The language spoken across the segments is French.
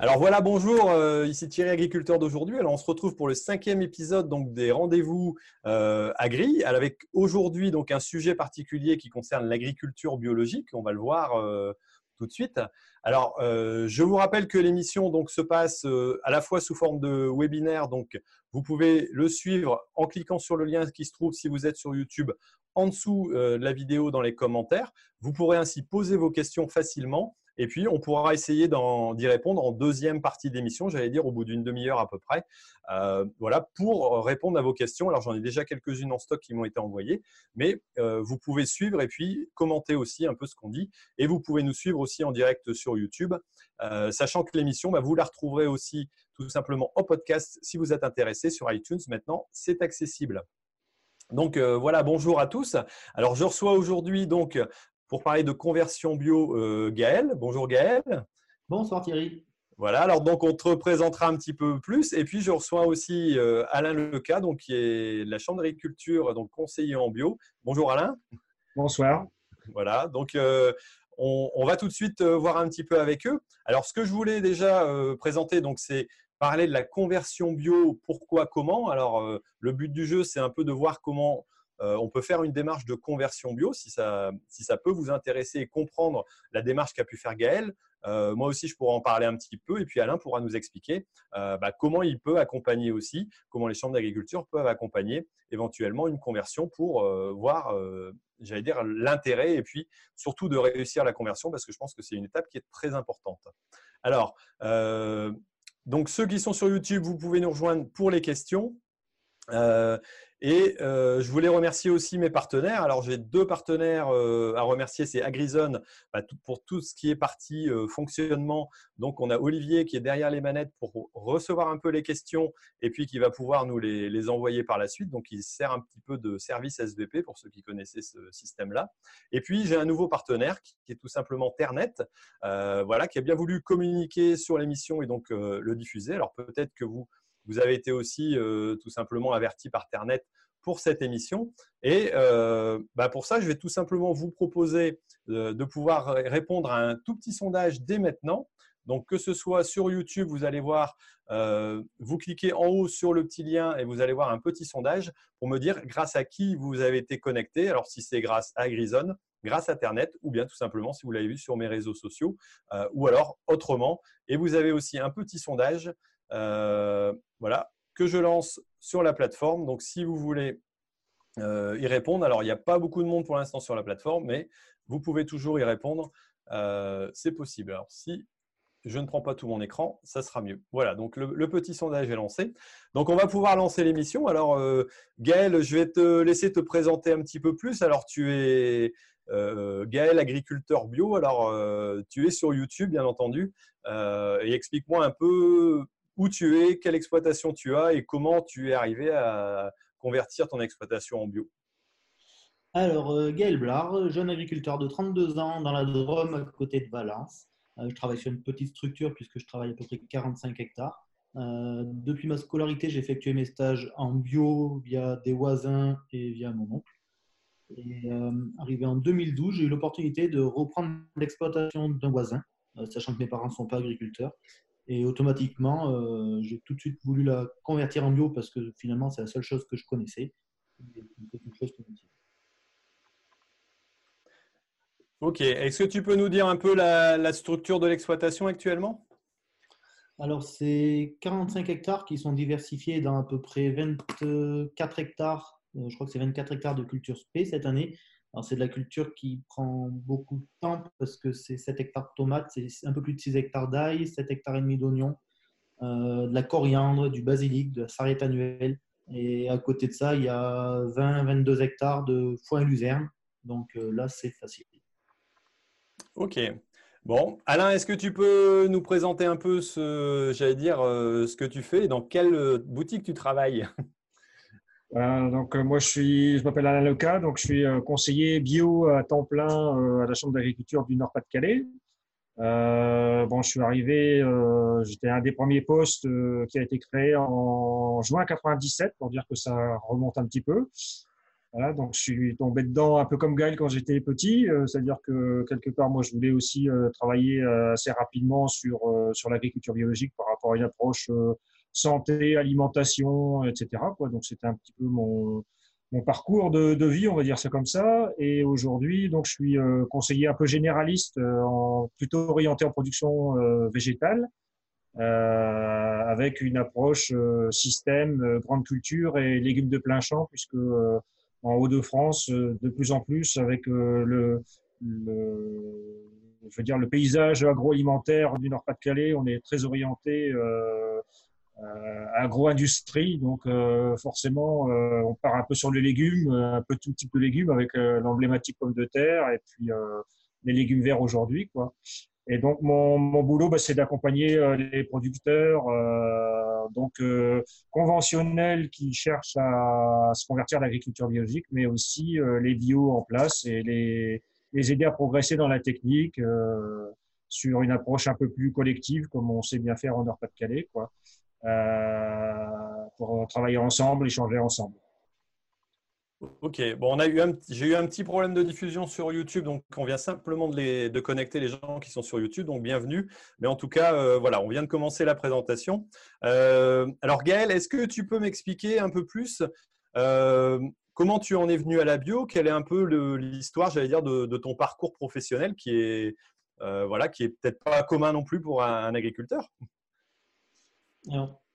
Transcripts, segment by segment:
Alors voilà, bonjour, euh, ici Thierry Agriculteur d'aujourd'hui. Alors on se retrouve pour le cinquième épisode donc, des rendez-vous euh, agri, avec aujourd'hui donc un sujet particulier qui concerne l'agriculture biologique. On va le voir euh, tout de suite. Alors je vous rappelle que l'émission donc se passe à la fois sous forme de webinaire, donc vous pouvez le suivre en cliquant sur le lien qui se trouve si vous êtes sur YouTube en dessous de la vidéo dans les commentaires. Vous pourrez ainsi poser vos questions facilement et puis, on pourra essayer d'y répondre en deuxième partie d'émission, j'allais dire au bout d'une demi-heure à peu près. Euh, voilà, pour répondre à vos questions. Alors, j'en ai déjà quelques-unes en stock qui m'ont été envoyées, mais euh, vous pouvez suivre et puis commenter aussi un peu ce qu'on dit. Et vous pouvez nous suivre aussi en direct sur YouTube, euh, sachant que l'émission, bah, vous la retrouverez aussi tout simplement en podcast si vous êtes intéressé sur iTunes. Maintenant, c'est accessible. Donc voilà, bonjour à tous. Alors je reçois aujourd'hui donc pour parler de conversion bio euh, Gaël. Bonjour Gaël. Bonsoir Thierry. Voilà, alors donc on te représentera un petit peu plus. Et puis je reçois aussi euh, Alain Leca, donc, qui est de la Chambre d'agriculture, donc conseiller en bio. Bonjour Alain. Bonsoir. Voilà, donc euh, on, va tout de suite voir un petit peu avec eux. Alors ce que je voulais déjà présenter, donc c'est parler de la conversion bio, pourquoi, comment? Alors le but du jeu, c'est un peu de voir comment euh, on peut faire une démarche de conversion bio si ça, peut vous intéresser et comprendre la démarche qu'a pu faire Gaël. Euh, moi aussi, je pourrais en parler un petit peu et puis Alain pourra nous expliquer euh, bah, comment il peut accompagner aussi, comment les chambres d'agriculture peuvent accompagner éventuellement une conversion pour voir, j'allais dire, l'intérêt et puis surtout de réussir la conversion parce que je pense que c'est une étape qui est très importante. Alors, donc ceux qui sont sur YouTube, vous pouvez nous rejoindre pour les questions. Et euh, je voulais remercier aussi mes partenaires. Alors, j'ai deux partenaires euh, à remercier. C'est Agrizone bah, pour tout ce qui est partie euh, fonctionnement. Donc, on a Olivier qui est derrière les manettes pour recevoir un peu les questions et puis qui va pouvoir nous les, envoyer par la suite. Donc, il sert un petit peu de service SVP pour ceux qui connaissaient ce système-là. Et puis, j'ai un nouveau partenaire qui, est tout simplement Ternet, voilà, qui a bien voulu communiquer sur l'émission et donc le diffuser. Alors, peut-être que vous vous avez été aussi euh, tout simplement averti par Ternet pour cette émission. Et euh, bah, pour ça, je vais tout simplement vous proposer euh, de pouvoir répondre à un tout petit sondage dès maintenant. Donc, que ce soit sur YouTube, vous allez voir, vous cliquez en haut sur le petit lien et vous allez voir un petit sondage pour me dire grâce à qui vous avez été connecté. Alors, si c'est grâce à Grison, grâce à Internet ou bien tout simplement si vous l'avez vu sur mes réseaux sociaux ou alors autrement. Et vous avez aussi un petit sondage voilà, que je lance sur la plateforme. Donc, si vous voulez euh, y répondre, alors il n'y a pas beaucoup de monde pour l'instant sur la plateforme, mais vous pouvez toujours y répondre. Euh, c'est possible. Alors, si je ne prends pas tout mon écran, ça sera mieux. Voilà, donc le, petit sondage est lancé. Donc on va pouvoir lancer l'émission. Alors Gaël, je vais te laisser te présenter un petit peu plus. Alors tu es Gaël, agriculteur bio. Alors tu es sur YouTube, bien entendu. et explique-moi un peu où tu es, quelle exploitation tu as et comment tu es arrivé à convertir ton exploitation en bio. Alors, euh, Gaël Blard, jeune agriculteur de 32 ans dans la Drôme à côté de Valence. Euh, je travaille sur une petite structure puisque je travaille à peu près 45 hectares. Euh, depuis ma scolarité, j'ai effectué mes stages en bio via des voisins et via mon oncle. Arrivé en 2012, j'ai eu l'opportunité de reprendre l'exploitation d'un voisin, sachant que mes parents ne sont pas agriculteurs. Et automatiquement, euh, j'ai tout de suite voulu la convertir en bio parce que finalement, c'est la seule chose que je connaissais. Ok. Est-ce que tu peux nous dire un peu la, structure de l'exploitation actuellement? Alors, c'est 45 hectares qui sont diversifiés dans à peu près 24 hectares. Euh, je crois que c'est 24 hectares de culture spé cette année c'est de la culture qui prend beaucoup de temps parce que c'est 7 hectares de tomates, c'est un peu plus de 6 hectares d'ail, 7 hectares et demi d'oignons, euh, de la coriandre, du basilic, de la sarriette annuelle. Et à côté de ça, il y a 20-22 hectares de foin et luzerne. Donc euh, là, c'est facile. Ok. Bon, Alain, est-ce que tu peux nous présenter un peu ce, j'allais dire, euh, ce que tu fais et dans quelle boutique tu travailles? Donc moi je suis, je m'appelle Alain Leca, donc je suis conseiller bio à temps plein à la Chambre d'agriculture du Nord-Pas-de-Calais. bon, je suis arrivé, j'étais un des premiers postes qui a été créé en juin 97, pour dire que ça remonte un petit peu. Voilà, donc je suis tombé dedans un peu comme Gaël quand j'étais petit, euh, c'est-à-dire que quelque part moi je voulais aussi euh, travailler euh, assez rapidement sur sur l'agriculture biologique par rapport à une approche santé, alimentation, etc. Donc c'était un petit peu mon parcours de, vie, on va dire ça comme ça. Et aujourd'hui, donc je suis conseiller un peu généraliste, en, plutôt orienté en production végétale. avec une approche système, grande culture et légumes de plein champ, puisque en Hauts-de-France euh, de plus en plus avec euh, le, je veux dire, le paysage agroalimentaire du Nord-Pas-de-Calais. On est très orienté euh, agro-industrie, donc forcément, on part un peu sur les légumes, un peu tout type de légumes avec l'emblématique pomme de terre et puis les légumes verts aujourd'hui, quoi. Et donc, mon, mon boulot, bah, c'est d'accompagner euh, les producteurs euh, donc euh, conventionnels qui cherchent à, se convertir à l'agriculture biologique, mais aussi euh, les bio en place et les, les, aider à progresser dans la technique euh, sur une approche un peu plus collective, comme on sait bien faire en Nord-Pas-de-Calais, quoi, pour travailler ensemble, échanger ensemble. Ok, bon, on a eu j'ai eu un petit problème de diffusion sur YouTube, donc on vient simplement de, connecter les gens qui sont sur YouTube, donc bienvenue. Mais en tout cas, euh, voilà, on vient de commencer la présentation. Euh, alors Gaël, est-ce que tu peux m'expliquer un peu plus euh, comment tu en es venu à la bio? Quelle est un peu l'histoire, j'allais dire, de, ton parcours professionnel qui est, voilà, qui est peut-être pas commun non plus pour un, agriculteur?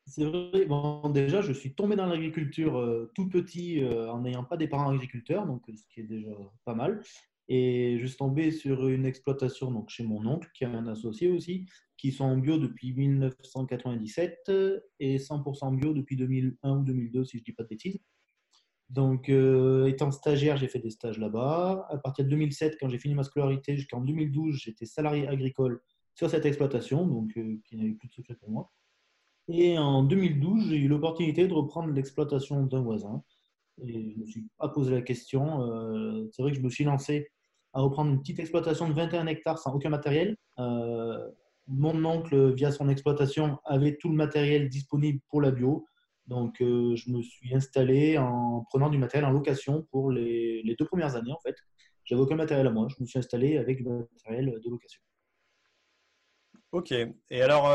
C'est vrai, bon, déjà, je suis tombé dans l'agriculture euh, tout petit euh, en n'ayant pas des parents agriculteurs, donc ce qui est déjà pas mal. Et je suis tombé sur une exploitation donc, chez mon oncle, qui a un associé aussi, qui sont en bio depuis 1997 et 100% bio depuis 2001 ou 2002, si je ne dis pas de bêtises. Donc, euh, étant stagiaire, j'ai fait des stages là-bas. À partir de 2007, quand j'ai fini ma scolarité, jusqu'en 2012, j'étais salarié agricole sur cette exploitation, donc qui n'avait plus de secret pour moi. Et en 2012, j'ai eu l'opportunité de reprendre l'exploitation d'un voisin. Et je ne me suis pas posé la question. Euh, c'est vrai que je me suis lancé à reprendre une petite exploitation de 21 hectares sans aucun matériel. Euh, mon oncle, via son exploitation, avait tout le matériel disponible pour la bio. Donc, euh, je me suis installé en prenant du matériel en location pour les, les deux premières années, en fait. J'avais aucun matériel à moi. Je me suis installé avec du matériel de location. Ok. Et alors,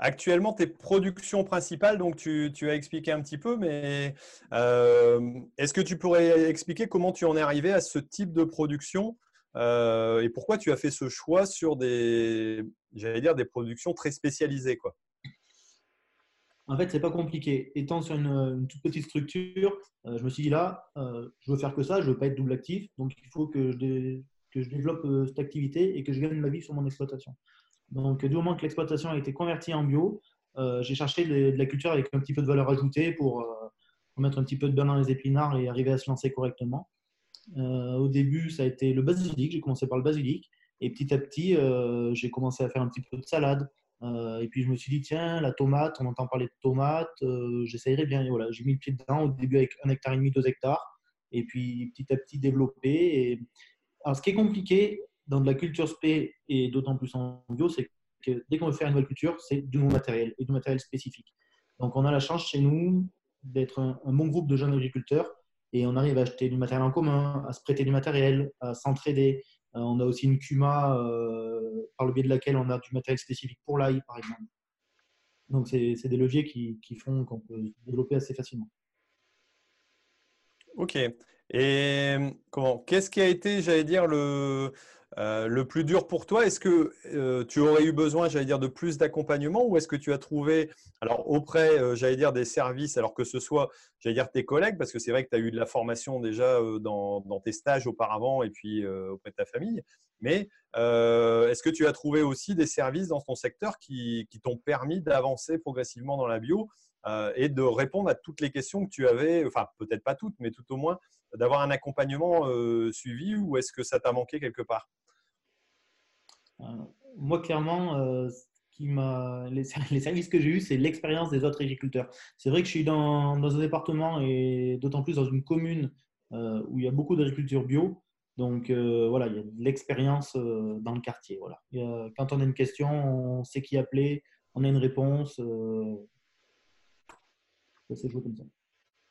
Actuellement, tes productions principales, donc tu, as expliqué un petit peu, mais euh, est-ce que tu pourrais expliquer comment tu en es arrivé à ce type de production euh, et pourquoi tu as fait ce choix sur des, j'allais productions très spécialisées quoi? En fait, c'est pas compliqué. Étant sur une, toute petite structure, euh, je me suis dit là, je veux faire que ça, je veux pas être double actif, donc il faut que je développe cette activité et que je gagne ma vie sur mon exploitation. Donc, du moment que l'exploitation a été convertie en bio, euh, j'ai cherché de, la culture avec un petit peu de valeur ajoutée pour, euh, mettre un petit peu de beurre dans les épinards et arriver à se lancer correctement. Euh, au début, ça a été le basilic. J'ai commencé par le basilic. Et petit à petit, j'ai commencé à faire un petit peu de salade. et puis, je me suis dit, tiens, la tomate, on entend parler de tomate, j'essayerais bien. Et voilà, j'ai mis le pied dedans au début avec un hectare et demi, deux hectares. Et puis, petit à petit, développé. Alors, ce qui est compliqué, dans de la culture spé et d'autant plus en bio, c'est que dès qu'on veut faire une nouvelle culture, c'est du nouveau matériel et du matériel spécifique. Donc on a la chance chez nous d'être un, bon groupe de jeunes agriculteurs et on arrive à acheter du matériel en commun, à se prêter du matériel, à s'entraider. Euh, on a aussi une CUMA euh, par le biais de laquelle on a du matériel spécifique pour l'ail, par exemple. Donc c'est des leviers qui, qui font qu'on peut développer assez facilement. Ok. Et comment Qu'est-ce qui a été, j'allais dire, le, euh, le plus dur pour toi, est-ce que euh, tu aurais eu besoin, j'allais dire, de plus d'accompagnement ou est-ce que tu as trouvé, alors auprès, euh, j'allais dire, des services, alors que ce soit, j'allais dire, tes collègues, parce que c'est vrai que tu as eu de la formation déjà dans, tes stages auparavant et puis auprès de ta famille, mais est-ce que tu as trouvé aussi des services dans ton secteur qui, qui t'ont permis d'avancer progressivement dans la bio? Et de répondre à toutes les questions que tu avais, enfin peut-être pas toutes, mais tout au moins d'avoir un accompagnement suivi ou est-ce que ça t'a manqué quelque part? Euh, moi, clairement, euh, m'a les, services que j'ai eus, c'est l'expérience des autres agriculteurs. C'est vrai que je suis dans, un département et d'autant plus dans une commune euh, où il y a beaucoup d'agriculture bio. Donc euh, voilà, il y a de l'expérience euh, dans le quartier. Voilà. quand on a une question, on sait qui appeler, on a une réponse. C'est joué comme ça.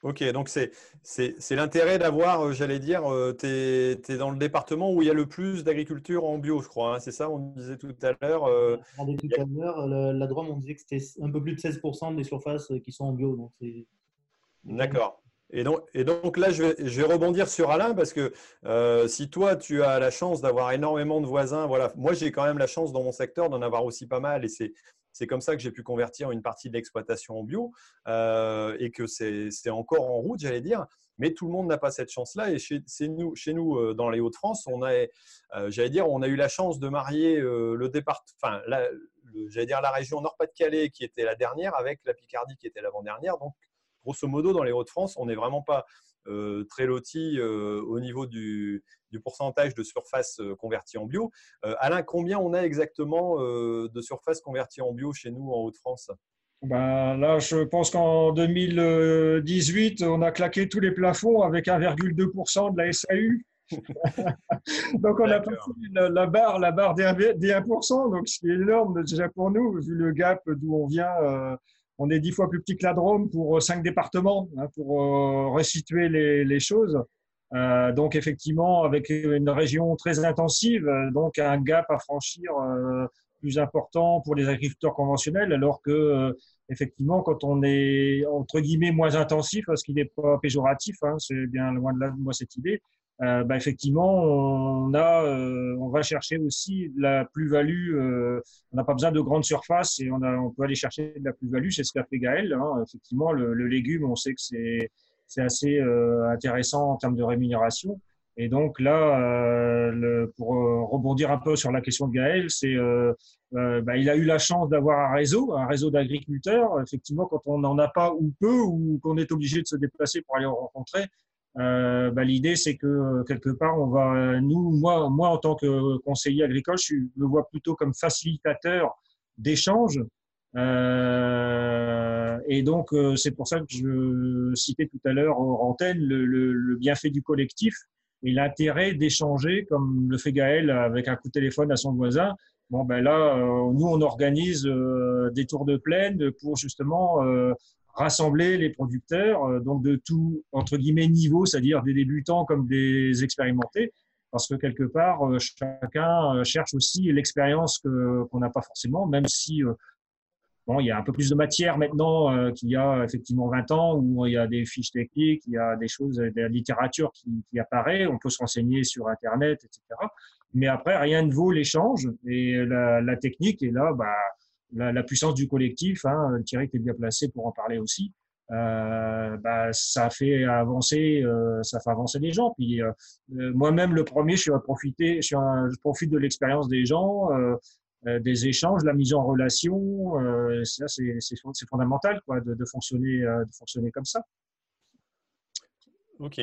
Ok, donc c'est l'intérêt d'avoir, euh, j'allais dire, euh, tu es, dans le département où il y a le plus d'agriculture en bio, je crois. Hein, c'est ça, on disait tout à l'heure. Euh, on tout à l'heure, la, Drôme, on disait que c'était un peu plus de 16% des surfaces qui sont en bio. D'accord. Et donc, et donc là, je vais, je vais, rebondir sur Alain parce que si toi, tu as la chance d'avoir énormément de voisins, voilà, moi j'ai quand même la chance dans mon secteur d'en avoir aussi pas mal et c'est c'est comme ça que j'ai pu convertir une partie de l'exploitation en bio euh, et que c'est encore en route, j'allais dire. Mais tout le monde n'a pas cette chance-là. Et chez, nous, chez nous, euh, dans les Hauts-de-France, on a, euh, j'allais dire, on a eu la chance de marier le départ, enfin, j'allais dire la région Nord-Pas-de-Calais qui était la dernière avec la Picardie qui était l'avant-dernière. Donc, grosso modo, dans les Hauts-de-France, on n'est vraiment pas très loti au niveau du, du pourcentage de surface euh, convertie en bio. Euh, Alain, combien on a exactement euh, de surface convertie en bio chez nous en Haute-France? Ben, là, je pense qu'en 2018, on a claqué tous les plafonds avec 1,2% de la SAU. donc, on a passé la, barre, la barre des 1%, donc ce qui est énorme déjà pour nous, vu le gap d'où on vient. On est dix fois plus petit que la Drôme pour cinq départements, hein, pour resituer les, les choses. Euh, donc effectivement, avec une région très intensive, euh, donc un gap à franchir euh, plus important pour les agriculteurs conventionnels, alors que effectivement, quand on est entre guillemets moins intensif, ce qui n'est pas péjoratif, hein, c'est bien loin de là moi cette idée. Euh, bah, effectivement, on a, on va chercher aussi de la plus-value. Euh, on n'a pas besoin de grandes surfaces et on, a, on peut aller chercher de la plus-value. C'est ce qu'a fait Gaël. Hein. Effectivement, le, le, légume, on sait que c'est c'est assez euh, intéressant en termes de rémunération. Et donc là, euh, le, pour euh, rebondir un peu sur la question de Gaël, c'est euh, bah, il a eu la chance d'avoir un réseau, un réseau d'agriculteurs. Effectivement, quand on n'en a pas ou peu, ou qu'on est obligé de se déplacer pour aller rencontrer, euh, bah, l'idée c'est que quelque part, on va, nous, moi, moi en tant que conseiller agricole, je me vois plutôt comme facilitateur d'échanges euh, et donc, euh, c'est pour ça que je citais tout à l'heure en antenne le, le, le, bienfait du collectif et l'intérêt d'échanger, comme le fait Gaël avec un coup de téléphone à son voisin. Bon, ben là, euh, nous, on organise des tours de plaine pour justement rassembler les producteurs, donc de tout, entre guillemets, niveau, c'est-à-dire des débutants comme des expérimentés, parce que quelque part, chacun cherche aussi l'expérience qu'on n'a pas forcément, même si Bon, il y a un peu plus de matière maintenant euh, qu'il y a effectivement 20 ans, où il y a des fiches techniques, il y a des choses, de la littérature qui, qui apparaît, on peut se renseigner sur Internet, etc. Mais après, rien ne vaut l'échange et la, la, technique. Et là, bah, la, puissance du collectif, hein, Thierry est bien placé pour en parler aussi. Euh, bah, ça fait avancer, euh, ça fait avancer les gens. Puis euh, euh, moi-même, le premier, je profite de l'expérience des gens. Euh, euh, des échanges, la mise en relation, euh, c'est fondamental euh, de fonctionner comme ça. Ok.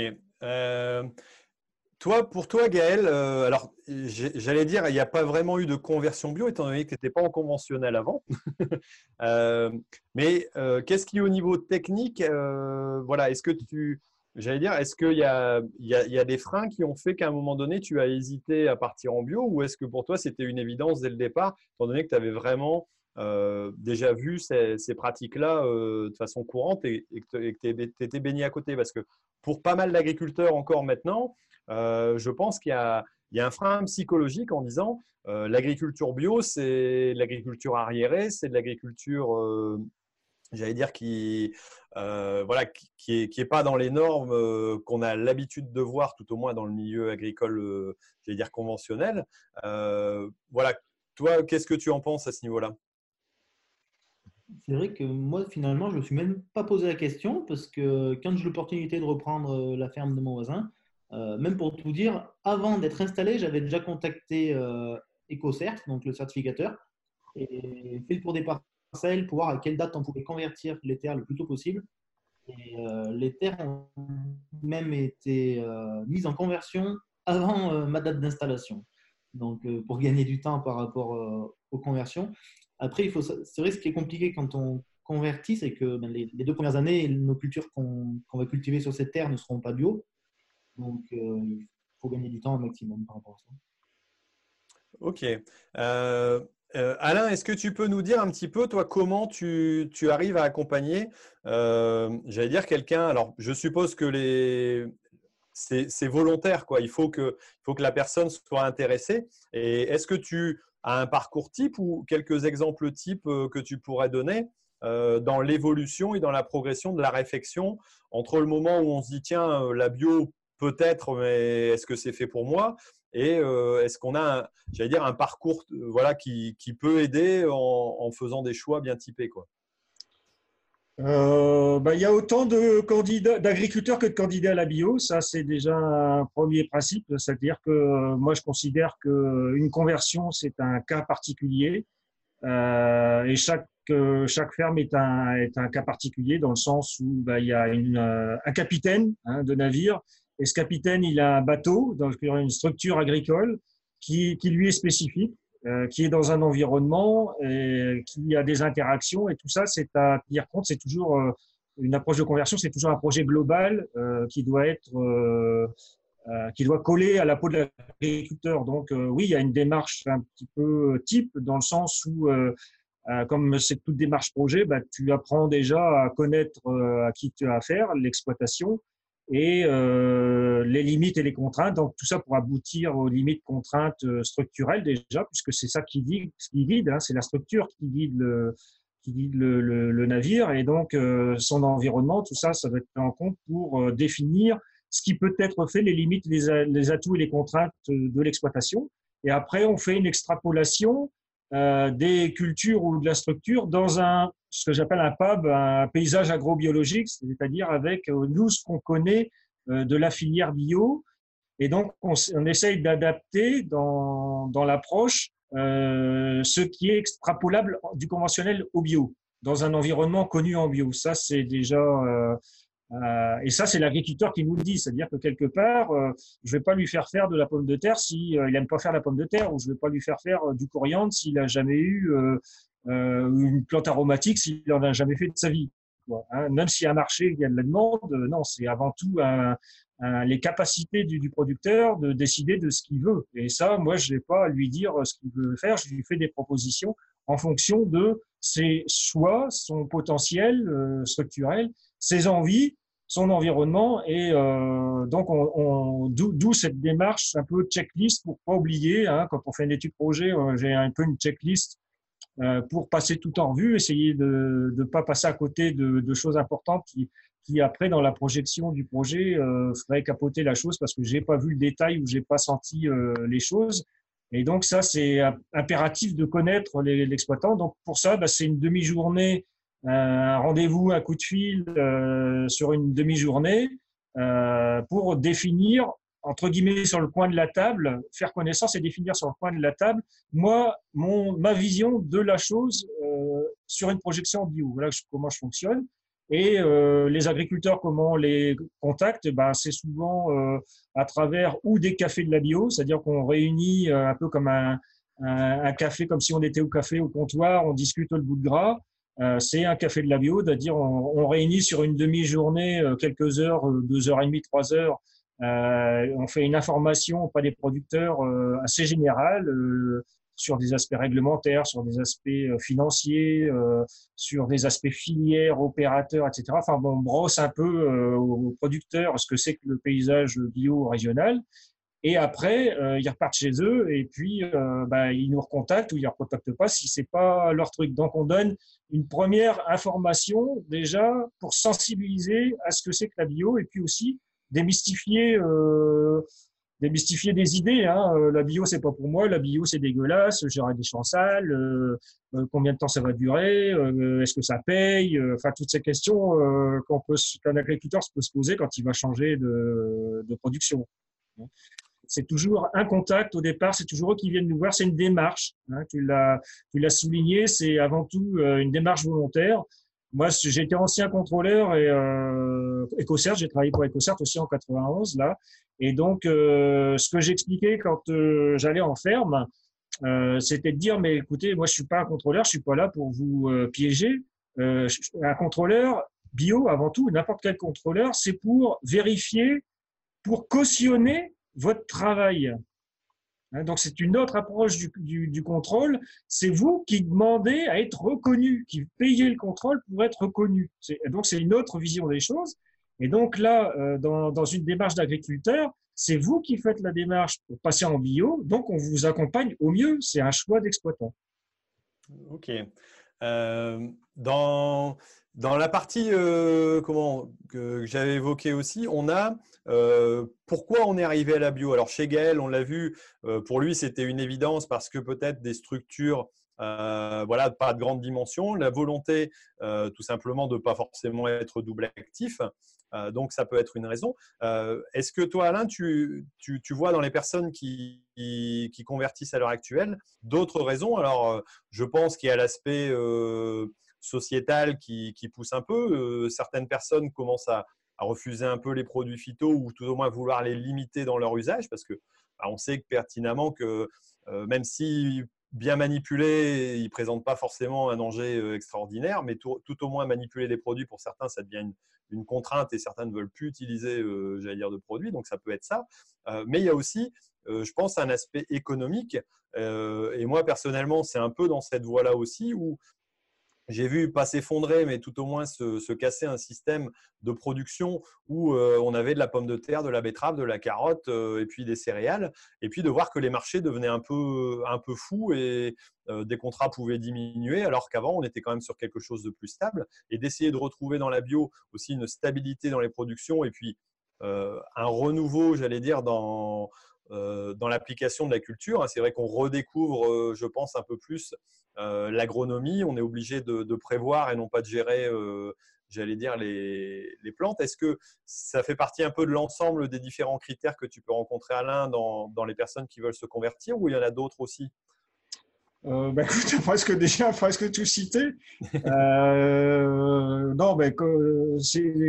Toi, pour toi, Gaël, alors j'allais dire, il n'y a pas vraiment eu de conversion bio, étant donné que tu n'étais pas en conventionnel avant. mais qu'est-ce qui, au niveau technique, voilà, est-ce que tu, J'allais dire, est-ce qu'il y, y, a, des freins qui ont fait qu'à un moment donné, tu as hésité à partir en bio ou est-ce que pour toi, c'était une évidence dès le départ, étant donné que tu avais vraiment euh, déjà vu ces, pratiques-là euh, de façon courante et, que tu étais baigné à côté? Parce que pour pas mal d'agriculteurs encore maintenant, euh, je pense qu'il y, a, un frein psychologique en disant l'agriculture bio, c'est l'agriculture arriérée, c'est de l'agriculture j'allais dire, qui euh, voilà, qui n'est est pas dans les normes euh, qu'on a l'habitude de voir, tout au moins dans le milieu agricole, euh, j'allais dire conventionnel. voilà, toi, qu'est-ce que tu en penses à ce niveau-là? C'est vrai que moi, finalement, je ne me suis même pas posé la question parce que quand j'ai l'opportunité de reprendre la ferme de mon voisin, même pour tout dire, avant d'être installé, j'avais déjà contacté EcoCert, donc le certificateur, et fait le tour des pour voir à quelle date on pouvait convertir les terres le plus tôt possible. Euh, les terres ont même été euh, mises en conversion avant euh, ma date d'installation. Donc, pour gagner du temps par rapport aux conversions. Après, c'est vrai, ce qui est compliqué quand on convertit, c'est que ben, les, deux premières années, nos cultures qu'on va cultiver sur cette terre ne seront pas bio. Donc, euh, il faut gagner du temps au maximum par rapport à ça. Ok. Euh, euh, Alain, est-ce que tu peux nous dire un petit peu, toi, comment tu, arrives à accompagner, j'allais dire, quelqu'un Alors, je suppose que les, c'est volontaire, quoi. Il faut que, faut que la personne soit intéressée. Et est-ce que tu as un parcours type ou quelques exemples types que tu pourrais donner dans l'évolution et dans la progression de la réflexion entre le moment où on se dit tiens, la bio peut-être, mais est-ce que c'est fait pour moi? Et euh, est-ce qu'on a, j'allais dire, un parcours voilà, qui, qui peut aider en, faisant des choix bien typés quoi? Bah, il y a autant de candidats, d'agriculteurs que de candidats à la bio. Ça, c'est déjà un premier principe. C'est-à-dire que moi, je considère qu'une conversion, c'est un cas particulier. et chaque chaque ferme est un, est un cas particulier dans le sens où bah, il y a une, euh, un capitaine hein, de navire et ce capitaine, il a un bateau, donc il y a une structure agricole qui, qui lui est spécifique, euh, qui est dans un environnement, et qui a des interactions et tout ça, c'est à tenir compte. C'est toujours euh, une approche de conversion, c'est toujours un projet global qui doit être qui doit coller à la peau de l'agriculteur. Donc oui, il y a une démarche un petit peu type dans le sens où euh, comme c'est toute démarche projet, bah, tu apprends déjà à connaître euh, à qui tu as affaire, l'exploitation et euh, les limites et les contraintes. Donc tout ça pour aboutir aux limites contraintes structurelles déjà, puisque c'est ça qui guide, qui guide hein, c'est la structure qui guide le, qui guide le, le, navire et donc son environnement, tout ça, ça doit être pris en compte pour définir ce qui peut être fait, les limites, les, les atouts et les contraintes de l'exploitation. Et après, on fait une extrapolation euh, des cultures ou de la structure dans un, ce que j'appelle un PAB, un paysage agrobiologique, c'est-à-dire avec euh, nous ce qu'on connaît euh, de la filière bio. Et donc, on, essaye d'adapter dans, dans l'approche ce qui est extrapolable du conventionnel au bio, dans un environnement connu en bio. Ça, c'est déjà euh, et ça, c'est l'agriculteur qui nous le dit, c'est-à-dire que quelque part, euh, je vais pas lui faire faire de la pomme de terre si euh, il aime pas faire la pomme de terre, ou je vais pas lui faire faire du coriandre s'il a jamais eu une plante aromatique s'il en a jamais fait de sa vie. Hein. Même s'il y a un marché, il y a de la demande, non, c'est avant tout les capacités du, du, producteur de décider de ce qu'il veut. Et ça, moi, je vais pas lui dire ce qu'il veut faire, je lui fais des propositions en fonction de ses choix, son potentiel structurel, ses envies son environnement. Et euh, donc, on, d'où cette démarche un peu checklist pour pas oublier. Hein, quand on fait une étude projet, euh, j'ai un peu une checklist euh, pour passer tout en vue, essayer de ne pas passer à côté de, choses importantes qui, qui, après, dans la projection du projet, euh, ferait capoter la chose parce que j'ai pas vu le détail ou j'ai pas senti les choses. Et donc, ça, c'est impératif de connaître l'exploitant. Donc, pour ça, bah, c'est une demi-journée un rendez-vous, un coup de fil euh, sur une demi-journée euh, pour définir, entre guillemets, sur le coin de la table, faire connaissance et définir sur le coin de la table, moi, mon, ma vision de la chose euh, sur une projection bio. Voilà comment je fonctionne. Et euh, les agriculteurs, comment on les contacte ben, C'est souvent euh, à travers ou des cafés de la bio, c'est-à-dire qu'on réunit euh, un peu comme un, un, un, café, comme si on était au café, au comptoir, on discute le bout de gras. Euh, c'est un café de la bio, c'est-à-dire on, réunit sur une demi-journée euh, quelques heures, euh, deux heures et demie, trois heures. on fait une information auprès des producteurs assez générale sur des aspects réglementaires, sur des aspects financiers, sur des aspects filières, opérateurs, etc. Enfin, bon, on brosse un peu aux producteurs ce que c'est que le paysage bio régional. Et après, euh, ils repartent chez eux et puis euh, bah, ils nous recontactent ou ils ne recontactent pas si c'est pas leur truc. Donc on donne une première information déjà pour sensibiliser à ce que c'est que la bio et puis aussi démystifier, euh, démystifier des idées. Hein. La bio c'est pas pour moi, la bio c'est dégueulasse, j'aurai des champs sales, combien de temps ça va durer, est-ce que ça paye, enfin toutes ces questions qu'un agriculteur peut se poser quand il va changer de production c'est toujours un contact au départ, c'est toujours eux qui viennent nous voir, c'est une démarche. Hein, tu l'as souligné, c'est avant tout euh, une démarche volontaire. Moi, j'étais ancien contrôleur et euh, EcoCert, j'ai travaillé pour EcoCert aussi en 91 là. Et donc, euh, ce que j'expliquais quand euh, j'allais en ferme, c'était de dire, mais écoutez, moi, je suis pas un contrôleur, je suis pas là pour vous piéger. un contrôleur bio, avant tout, n'importe quel contrôleur, c'est pour vérifier, pour cautionner votre travail. Hein, donc, c'est une autre approche du, contrôle. C'est vous qui demandez à être reconnu, qui payez le contrôle pour être reconnu. Donc, c'est une autre vision des choses. Et donc là, euh, dans, une démarche d'agriculteur, c'est vous qui faites la démarche pour passer en bio. Donc, on vous accompagne au mieux. C'est un choix d'exploitant. OK. Euh, dans, dans la partie euh, que j'avais évoquée aussi, on a euh, pourquoi on est arrivé à la bio. Alors chez Gaël, on l'a vu, euh, pour lui c'était une évidence parce que peut-être des structures, voilà, pas de grande dimension, la volonté tout simplement de ne pas forcément être double actif. donc ça peut être une raison. Est-ce que toi, Alain, tu, tu, vois dans les personnes qui, qui convertissent à l'heure actuelle d'autres raisons? Alors je pense qu'il y a l'aspect sociétale qui, pousse un peu. Euh, certaines personnes commencent à, refuser un peu les produits phyto ou tout au moins vouloir les limiter dans leur usage parce que bah, on sait pertinemment que euh, même si bien manipulés, ils ne présentent pas forcément un danger euh, extraordinaire, mais tout, au moins manipuler des produits, pour certains, ça devient une, contrainte et certains ne veulent plus utiliser, j'allais dire, de produits, donc ça peut être ça. mais il y a aussi, je pense, un aspect économique. et moi, personnellement, c'est un peu dans cette voie-là aussi, où j'ai vu pas s'effondrer, mais tout au moins se, casser un système de production où euh, on avait de la pomme de terre, de la betterave, de la carotte euh, et puis des céréales. Et puis de voir que les marchés devenaient un peu, un peu fous et euh, des contrats pouvaient diminuer, alors qu'avant, on était quand même sur quelque chose de plus stable. Et d'essayer de retrouver dans la bio aussi une stabilité dans les productions et puis un renouveau, j'allais dire, dans, dans l'application de la culture. Hein, c'est vrai qu'on redécouvre, je pense, un peu plus euh, l'agronomie, on est obligé de, prévoir et non pas de gérer, euh, j'allais dire, les, plantes. Est-ce que ça fait partie un peu de l'ensemble des différents critères que tu peux rencontrer, Alain, dans, les personnes qui veulent se convertir ou il y en a d'autres aussi? Euh, bah, écoute, presque déjà presque tout cité. Euh, non, mais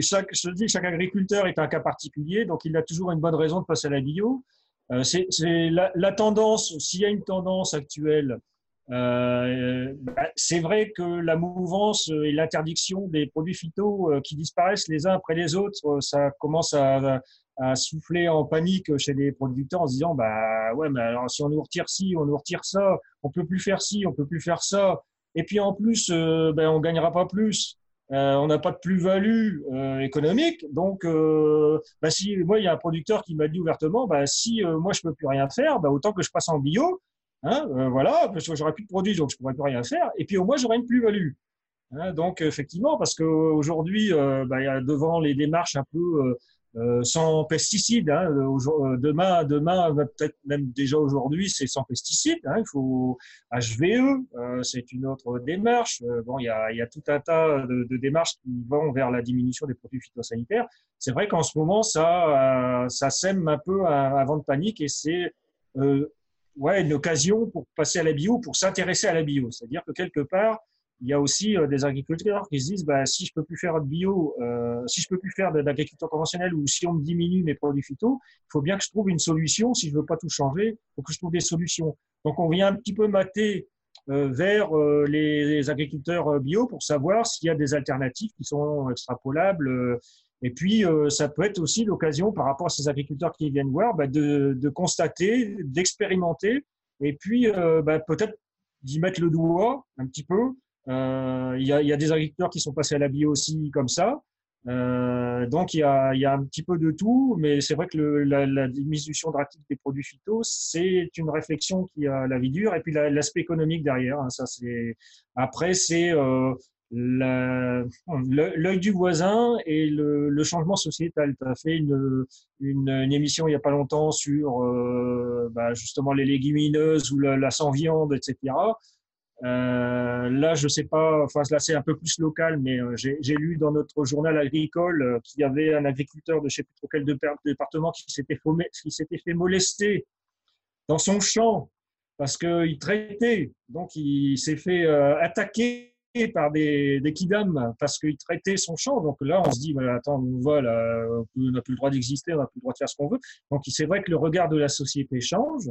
chaque, je dis, chaque agriculteur est un cas particulier, donc il a toujours une bonne raison de passer à la bio. C'est la, la, tendance, s'il y a une tendance actuelle euh, bah, c'est vrai que la mouvance et l'interdiction des produits phyto euh, qui disparaissent les uns après les autres, euh, ça commence à, à, souffler en panique chez les producteurs en se disant bah ouais mais alors si on nous retire ci, on nous retire ça, on peut plus faire ci, on peut plus faire ça, et puis en plus euh, ben on gagnera pas plus. Euh, on n'a pas de plus-value euh, économique. Donc, euh, bah si moi, il y a un producteur qui m'a dit ouvertement, bah, si moi je peux plus rien faire, bah, autant que je passe en bio. Hein, euh, voilà, parce que j'aurais plus de produits, donc je pourrais plus rien faire. Et puis au moins, j'aurais une plus-value. Hein, donc effectivement, parce qu'aujourd'hui, euh, bah, devant les démarches un peu euh, sans pesticides, hein, demain, demain peut-être même déjà aujourd'hui, c'est sans pesticides. Hein, il faut HVE, c'est une autre démarche. bon, il y, a, tout un tas de, démarches qui vont vers la diminution des produits phytosanitaires. C'est vrai qu'en ce moment, ça, ça sème un peu avant de panique et c'est ouais, une occasion pour passer à la bio, pour s'intéresser à la bio. C'est-à-dire que quelque part, il y a aussi euh, des agriculteurs qui se disent bah, si je peux plus faire de bio, euh, si je peux plus faire d'agriculture conventionnelle ou si on diminue mes produits phyto, il faut bien que je trouve une solution. Si je veux pas tout changer, il faut que je trouve des solutions. Donc on vient un petit peu mater euh, vers euh, les, agriculteurs bio pour savoir s'il y a des alternatives qui sont extrapolables et puis, euh, ça peut être aussi l'occasion, par rapport à ces agriculteurs qui viennent voir, bah, de, de, constater, d'expérimenter, et puis euh, bah, peut-être d'y mettre le doigt un petit peu. Euh, il y, y, a, des agriculteurs qui sont passés à la bio aussi comme ça. donc, il y, a, y, a, un petit peu de tout, mais c'est vrai que le, la, la, diminution drastique des produits phyto, c'est une réflexion qui a la vie dure, et puis l'aspect économique derrière. Hein, ça, c'est après, c'est l'œil du voisin et le, le changement sociétal. Tu as fait une, une, une, émission il n'y a pas longtemps sur euh, bah, justement les légumineuses ou la, la sans-viande, etc. Euh, là, je sais pas, enfin là c'est un peu plus local, mais euh, j'ai lu dans notre journal agricole euh, qu'il y avait un agriculteur de je sais plus trop quel département qui s'était fait molester dans son champ parce qu'il traitait, donc il s'est fait attaquer par des, des parce qu'il traitait son champ. Donc là, on se dit, attends, on va on n'a plus le droit d'exister, on n'a plus le droit de faire ce qu'on veut. Donc c'est vrai que le regard de la société change.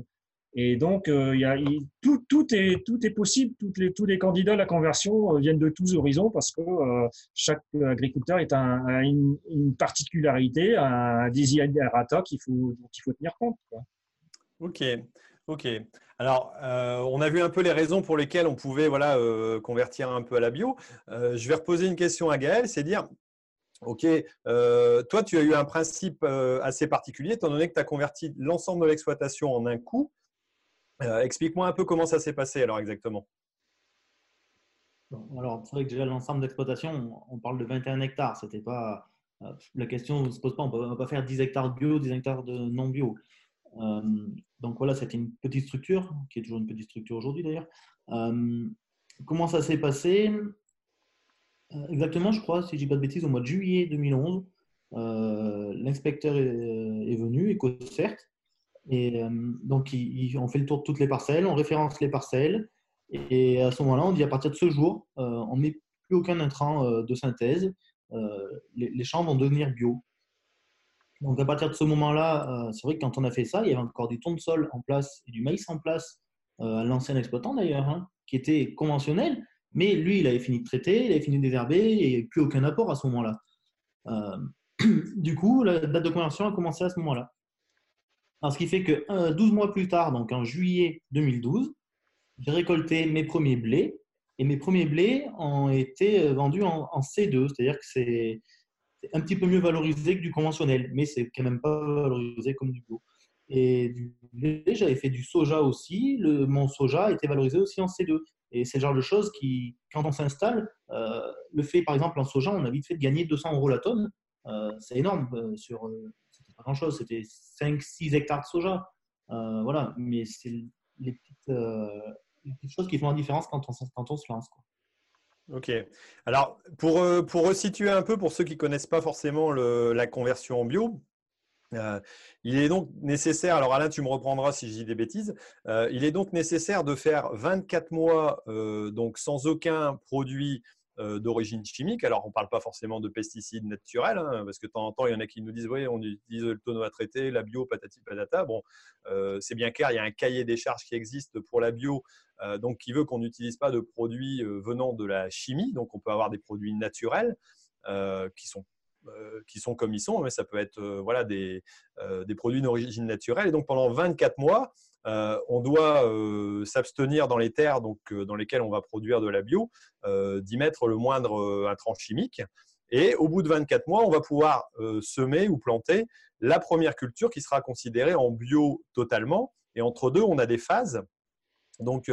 Et donc, a, tout, est, possible. Tous les candidats à la conversion viennent de tous horizons parce que chaque agriculteur un, une, particularité, un desiderata qu'il faut, dont il faut tenir compte. Ok, ok. Alors, euh, on a vu un peu les raisons pour lesquelles on pouvait voilà, euh, convertir un peu à la bio. Euh, je vais reposer une question à Gaël, c'est dire, OK, toi, tu as eu un principe assez particulier, étant donné que tu as converti l'ensemble de l'exploitation en un coup. Explique-moi un peu comment ça s'est passé alors exactement. alors, c'est vrai que déjà, l'ensemble d'exploitation, on parle de 21 hectares. C'était pas, la question ne se pose pas, on ne peut pas faire 10 hectares bio, 10 hectares de non bio. Euh, donc voilà, c'était une petite structure, qui est toujours une petite structure aujourd'hui d'ailleurs. Euh, comment ça s'est passé? Euh, Exactement, je crois, si je dis pas de bêtises, au mois de juillet 2011, l'inspecteur est, venu, EcoCert, et donc ils, ont fait le tour de toutes les parcelles, on référence les parcelles, et à ce moment-là, on dit à partir de ce jour, on ne met plus aucun intrant de synthèse, les, champs vont devenir bio. Donc à partir de ce moment-là, euh, c'est vrai que quand on a fait ça, il y avait encore du ton de sol en place et du maïs en place, euh, l'ancien exploitant d'ailleurs, hein, qui était conventionnel, mais lui, il avait fini de traiter, il avait fini de désherber et plus aucun apport à ce moment-là. Euh, du coup, la date de conversion a commencé à ce moment-là. Ce qui fait que 12 mois plus tard, donc en juillet 2012, j'ai récolté mes premiers blés et mes premiers blés ont été vendus en C2, c'est-à-dire que c'est un petit peu mieux valorisé que du conventionnel, mais c'est quand même pas valorisé comme du bio. Et du j'avais fait du soja aussi. Le, mon soja était valorisé aussi en C2. Et c'est le genre de choses qui, quand on s'installe, euh, le fait, par exemple, en soja, on a vite fait de gagner 200 euros la tonne. Euh, c'est énorme. Euh, sur, pas grand chose. C'était 5-6 hectares de soja. voilà. Mais c'est les petites, les petites, choses qui font la différence quand on, se lance. Ok. Alors, pour, euh, pour resituer un peu, pour ceux qui ne connaissent pas forcément la conversion en bio, euh, il est donc nécessaire, alors Alain, tu me reprendras si je dis des bêtises, euh, il est donc nécessaire de faire 24 mois donc sans aucun produit euh, d'origine chimique. Alors, on ne parle pas forcément de pesticides naturels, hein, parce que de temps en temps, il y en a qui nous disent oui, on utilise le tonneau à traiter, la bio, patati patata. Bon, euh, c'est bien clair, il y a un cahier des charges qui existe pour la bio, euh, donc qui veut qu'on n'utilise pas de produits venant de la chimie. Donc, on peut avoir des produits naturels qui sont qui sont comme ils sont, mais ça peut être voilà, des, des produits d'origine naturelle. Et donc pendant 24 mois, euh, on doit euh, s'abstenir dans les terres donc, euh, dans lesquelles on va produire de la bio, d'y mettre le moindre intrant chimique. Et au bout de 24 mois, on va pouvoir semer ou planter la première culture qui sera considérée en bio totalement. Et entre deux, on a des phases. Donc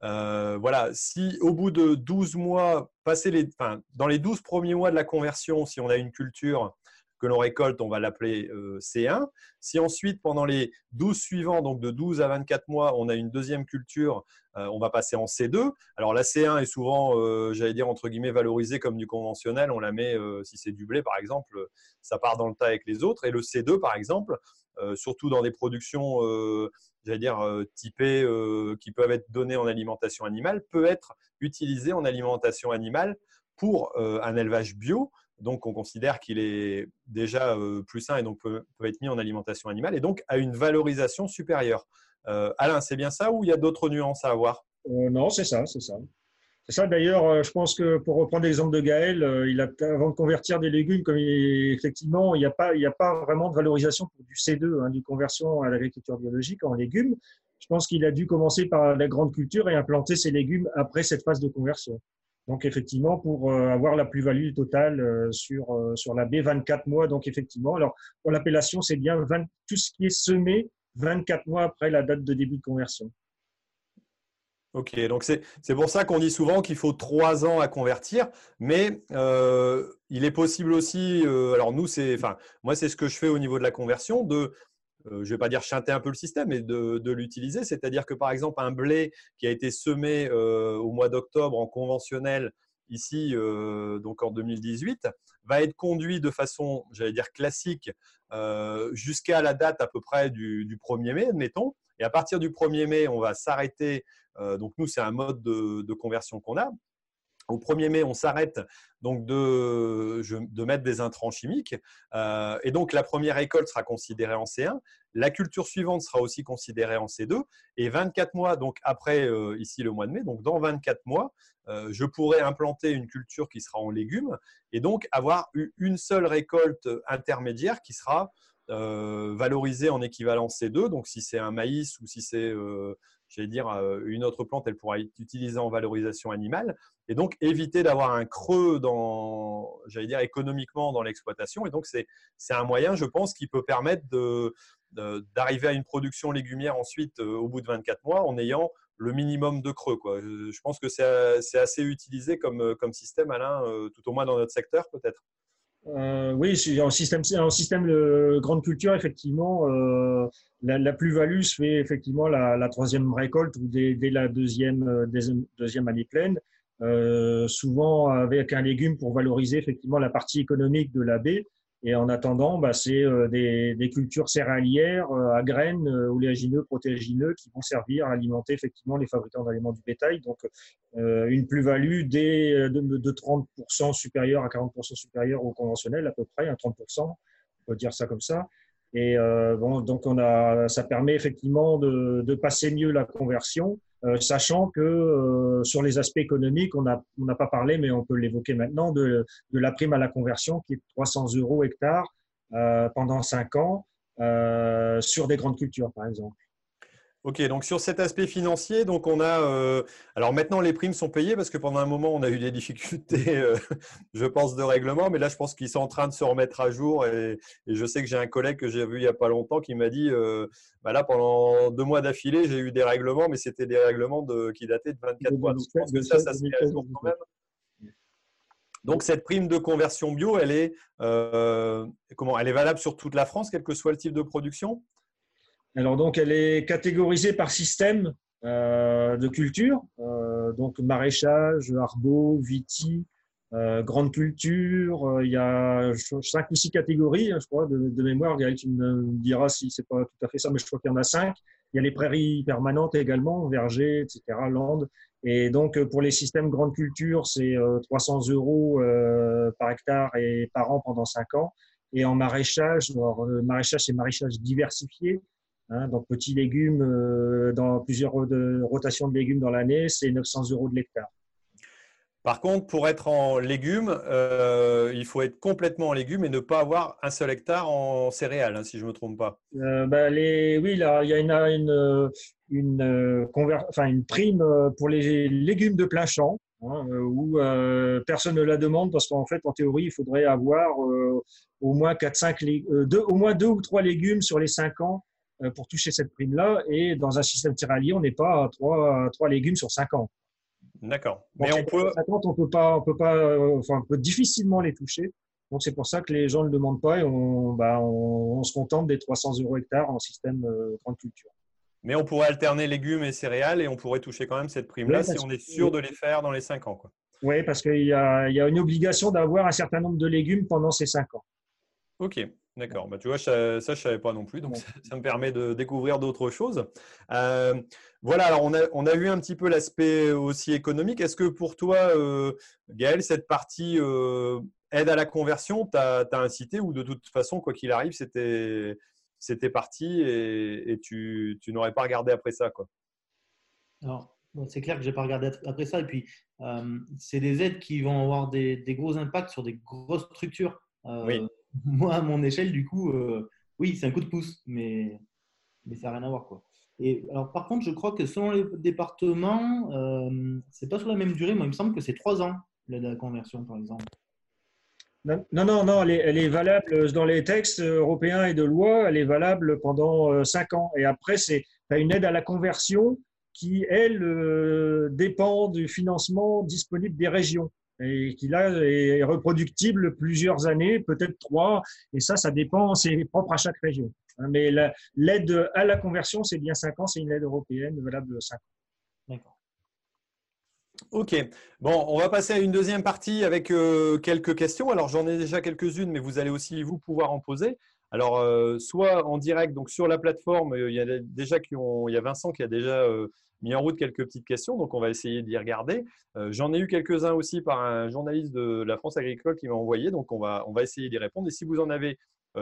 voilà, si au bout de 12 mois, passer les, dans les 12 premiers mois de la conversion, si on a une culture que l'on récolte, on va l'appeler euh, C1. Si ensuite, pendant les 12 suivants, donc de 12 à 24 mois, on a une deuxième culture, euh, on va passer en C2. Alors la C1 est souvent, euh, j'allais dire, entre guillemets, valorisée comme du conventionnel. On la met, si c'est du blé, par exemple, ça part dans le tas avec les autres. Et le C2, par exemple, surtout dans des productions, j'allais dire, typées, qui peuvent être données en alimentation animale, peut être utilisé en alimentation animale pour un élevage bio. Donc, on considère qu'il est déjà euh, plus sain et donc peut, être mis en alimentation animale et donc a une valorisation supérieure. Euh, Alain, c'est bien ça ou il y a d'autres nuances à avoir? Euh, Non, c'est ça, c'est ça. C'est ça. D'ailleurs, je pense que pour reprendre l'exemple de Gaël, il a, avant de convertir des légumes, comme effectivement, il n'y a, pas, il a pas vraiment de valorisation pour du C2, hein, du conversion à l'agriculture biologique en légumes. Je pense qu'il a dû commencer par la grande culture et implanter ses légumes après cette phase de conversion. Donc effectivement, pour euh, avoir la plus-value totale euh, sur, euh, sur la baie 24 mois, donc effectivement, alors pour l'appellation, c'est bien 20, tout ce qui est semé 24 mois après la date de début de conversion. Ok, donc c'est pour ça qu'on dit souvent qu'il faut trois ans à convertir, mais il est possible aussi, alors nous, c'est, enfin, moi c'est ce que je fais au niveau de la conversion, de je ne vais pas dire chanter un peu le système, mais de, l'utiliser. C'est-à-dire que par exemple, un blé qui a été semé euh, au mois d'octobre en conventionnel, ici, euh, donc en 2018, va être conduit de façon, j'allais dire classique, jusqu'à la date à peu près du, 1er mai, admettons. Et à partir du 1er mai, on va s'arrêter. donc nous, c'est un mode de, conversion qu'on a. au 1er mai, on s'arrête donc de, mettre des intrants chimiques. Euh, et donc, la première récolte sera considérée en C1. La culture suivante sera aussi considérée en C2. Et 24 mois, donc après euh, ici le mois de mai, donc dans 24 mois, euh, je pourrai implanter une culture qui sera en légumes et donc avoir une seule récolte intermédiaire qui sera valorisée en équivalent C2. Donc, si c'est un maïs ou si c'est j'allais dire, une autre plante, elle pourra être utilisée en valorisation animale. Et donc, éviter d'avoir un creux dans, j'allais dire, économiquement dans l'exploitation. Et donc, c'est un moyen, je pense, qui peut permettre d'arriver à une production légumière ensuite euh, au bout de 24 mois en ayant le minimum de creux. Quoi. Je pense que c'est assez utilisé comme, comme système, Alain, euh, tout au moins dans notre secteur peut-être. Euh, oui, en système, en système de grande culture, effectivement, euh, la, plus-value se fait effectivement la, troisième récolte ou dès, la deuxième, euh, deuxième, année pleine, souvent avec un légume pour valoriser effectivement la partie économique de la baie. Et en attendant, bah, c'est euh, des, cultures céréalières euh, à graines, euh, oléagineux, protéagineux, qui vont servir à alimenter effectivement les fabricants d'aliments du bétail. Donc, une plus-value de, de 30% supérieure à 40% supérieure au conventionnel, à peu près, un 30%, on peut dire ça comme ça. Et bon, donc, on a, ça permet effectivement de, de passer mieux la conversion euh, sachant que euh, sur les aspects économiques, on n'a pas parlé, mais on peut l'évoquer maintenant, de, la prime à la conversion qui est de 300 euros hectare euh, pendant 5 ans sur des grandes cultures, par exemple. Ok, donc sur cet aspect financier, donc on a. Euh, alors maintenant, les primes sont payées parce que pendant un moment, on a eu des difficultés, euh, je pense, de règlement. Mais là, je pense qu'ils sont en train de se remettre à jour. Et, je sais que j'ai un collègue que j'ai vu il n'y a pas longtemps qui m'a dit euh, bah là, pendant deux mois d'affilée, j'ai eu des règlements, mais c'était des règlements de, qui dataient de 24 mois. Donc je pense que ça, ça se met à jour quand même. Donc cette prime de conversion bio, elle est, comment, elle est valable sur toute la France, quel que soit le type de production? Alors donc, elle est catégorisée par système euh, de culture, euh, donc maraîchage, arbo, viti, euh, grande culture. il y a cinq ou six catégories, hein, je crois, de, mémoire. Gaël, tu me diras si c'est pas tout à fait ça, mais je crois qu'il y en a cinq. Il y a les prairies permanentes également, vergers, etc., landes. Et donc, pour les systèmes grande culture, c'est 300 euros par hectare et par an pendant cinq ans. Et en maraîchage, alors, maraîchage, c'est maraîchage diversifié. Hein, donc, petits légumes, euh, dans plusieurs rotations de légumes dans l'année, c'est 900 euros de l'hectare. Par contre, pour être en légumes, euh, il faut être complètement en légumes et ne pas avoir un seul hectare en céréales, hein, si je ne me trompe pas. Euh, bah, les, oui, là, il y a une, une, une, enfin, une prime pour les légumes de plein champ, hein, où personne ne la demande parce qu'en fait, en théorie, il faudrait avoir au, moins 4, 5, deux, au moins deux ou trois légumes sur les 5 ans pour toucher cette prime-là. Et dans un système céréalier, on n'est pas à trois, trois légumes sur cinq ans. D'accord. Mais on peut... on peut pas, on peut pas, euh, enfin, on peut difficilement les toucher. Donc c'est pour ça que les gens ne le demandent pas et on, bah, on, se contente des 300 euros hectares en système euh, grande culture. Mais on pourrait alterner légumes et céréales et on pourrait toucher quand même cette prime-là si on est sûr de les faire dans les 5 ans. Oui, parce qu'il y y a une obligation d'avoir un certain nombre de légumes pendant ces 5 ans. Ok. D'accord. Bah, tu vois, ça, je ne savais pas non plus. Donc, ça, me permet de découvrir d'autres choses. Euh, voilà, alors on a, on a vu un petit peu l'aspect aussi économique. Est-ce que pour toi, euh, Gaël, cette partie euh, aide à la conversion, t'as as incité ou de toute façon, quoi qu'il arrive, c'était parti et, et tu, tu n'aurais pas regardé après ça quoi? Alors, c'est clair que je n'ai pas regardé après ça. Et puis, c'est des aides qui vont avoir des, des, gros impacts sur des grosses structures. oui moi, à mon échelle, du coup, euh, oui, c'est un coup de pouce, mais, mais ça n'a rien à voir. Quoi. Et alors, par contre, je crois que selon les départements, euh, c'est pas sur la même durée. Moi, il me semble que c'est trois ans, la conversion, par exemple. Non, non, non, elle, est, valable dans les textes européens et de loi, elle est valable pendant euh, cinq ans. Et après, c'est une aide à la conversion qui, elle, euh, dépend du financement disponible des régions et qui là est reproductible plusieurs années, peut-être trois, et ça, ça dépend, c'est propre à chaque région. Hein, mais l'aide à la conversion, c'est bien cinq ans, c'est une aide européenne valable cinq ans. Ok, bon, on va passer à une deuxième partie avec euh, quelques questions. Alors j'en ai déjà quelques-unes, mais vous allez aussi vous pouvoir en poser. Alors, soit en direct, donc sur la plateforme, il y a déjà qui ont, il y a Vincent qui a déjà mis en route quelques petites questions, donc on va essayer d'y regarder. J'en ai eu quelques-uns aussi par un journaliste de la France agricole qui m'a envoyé, donc on va, on va essayer d'y répondre. Et si vous en avez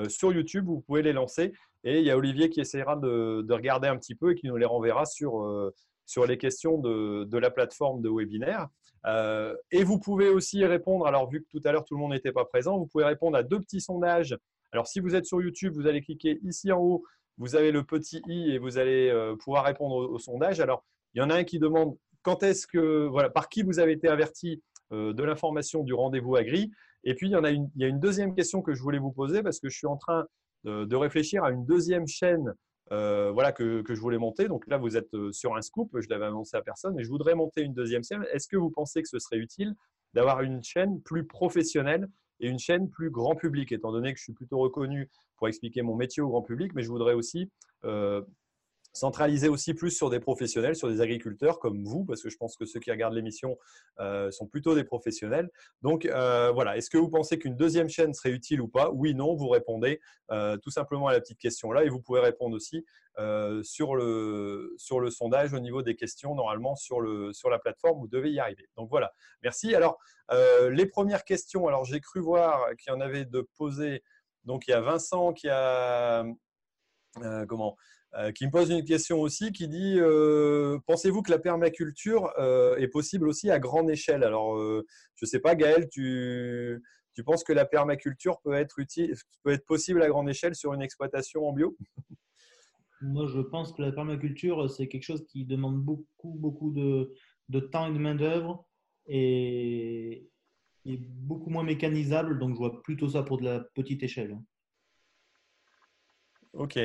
sur YouTube, vous pouvez les lancer. Et il y a Olivier qui essaiera de, de regarder un petit peu et qui nous les renverra sur, sur les questions de, de, la plateforme de webinaire. Euh, et vous pouvez aussi répondre, alors vu que tout à l'heure tout le monde n'était pas présent, vous pouvez répondre à deux petits sondages. Alors si vous êtes sur YouTube, vous allez cliquer ici en haut, vous avez le petit i et vous allez euh, pouvoir répondre au, sondage. Alors il y en a un qui demande quand est-ce que, voilà, par qui vous avez été averti euh, de l'information du rendez-vous agri. Et puis il y, en a une, deuxième question que je voulais vous poser parce que je suis en train de réfléchir à une deuxième chaîne euh, voilà, que, je voulais monter. Donc là, vous êtes sur un scoop, je l'avais annoncé à personne, mais je voudrais monter une deuxième chaîne. Est-ce que vous pensez que ce serait utile d'avoir une chaîne plus professionnelle et une chaîne plus grand public, étant donné que je suis plutôt reconnu pour expliquer mon métier au grand public, mais je voudrais aussi euh, centraliser aussi plus sur des professionnels, sur des agriculteurs comme vous, parce que je pense que ceux qui regardent l'émission euh, sont plutôt des professionnels. Donc euh, voilà, est-ce que vous pensez qu'une deuxième chaîne serait utile ou pas? Oui, non, vous répondez euh, tout simplement à la petite question là et vous pouvez répondre aussi sur, le, sur le sondage au niveau des questions, normalement sur, le, sur la plateforme, vous devez y arriver. Donc voilà, merci. Alors, les premières questions, alors j'ai cru voir qu'il y en avait de poser. Donc il y a Vincent qui a... comment? Qui me pose une question aussi qui dit euh, Pensez-vous que la permaculture euh, est possible aussi à grande échelle? Alors, je ne sais pas, Gaël, tu, tu, penses que la permaculture peut être, utile, peut être possible à grande échelle sur une exploitation en bio? Moi, je pense que la permaculture, c'est quelque chose qui demande beaucoup, beaucoup de, de temps et de main-d'œuvre et, et beaucoup moins mécanisable. Donc, je vois plutôt ça pour de la petite échelle. Ok.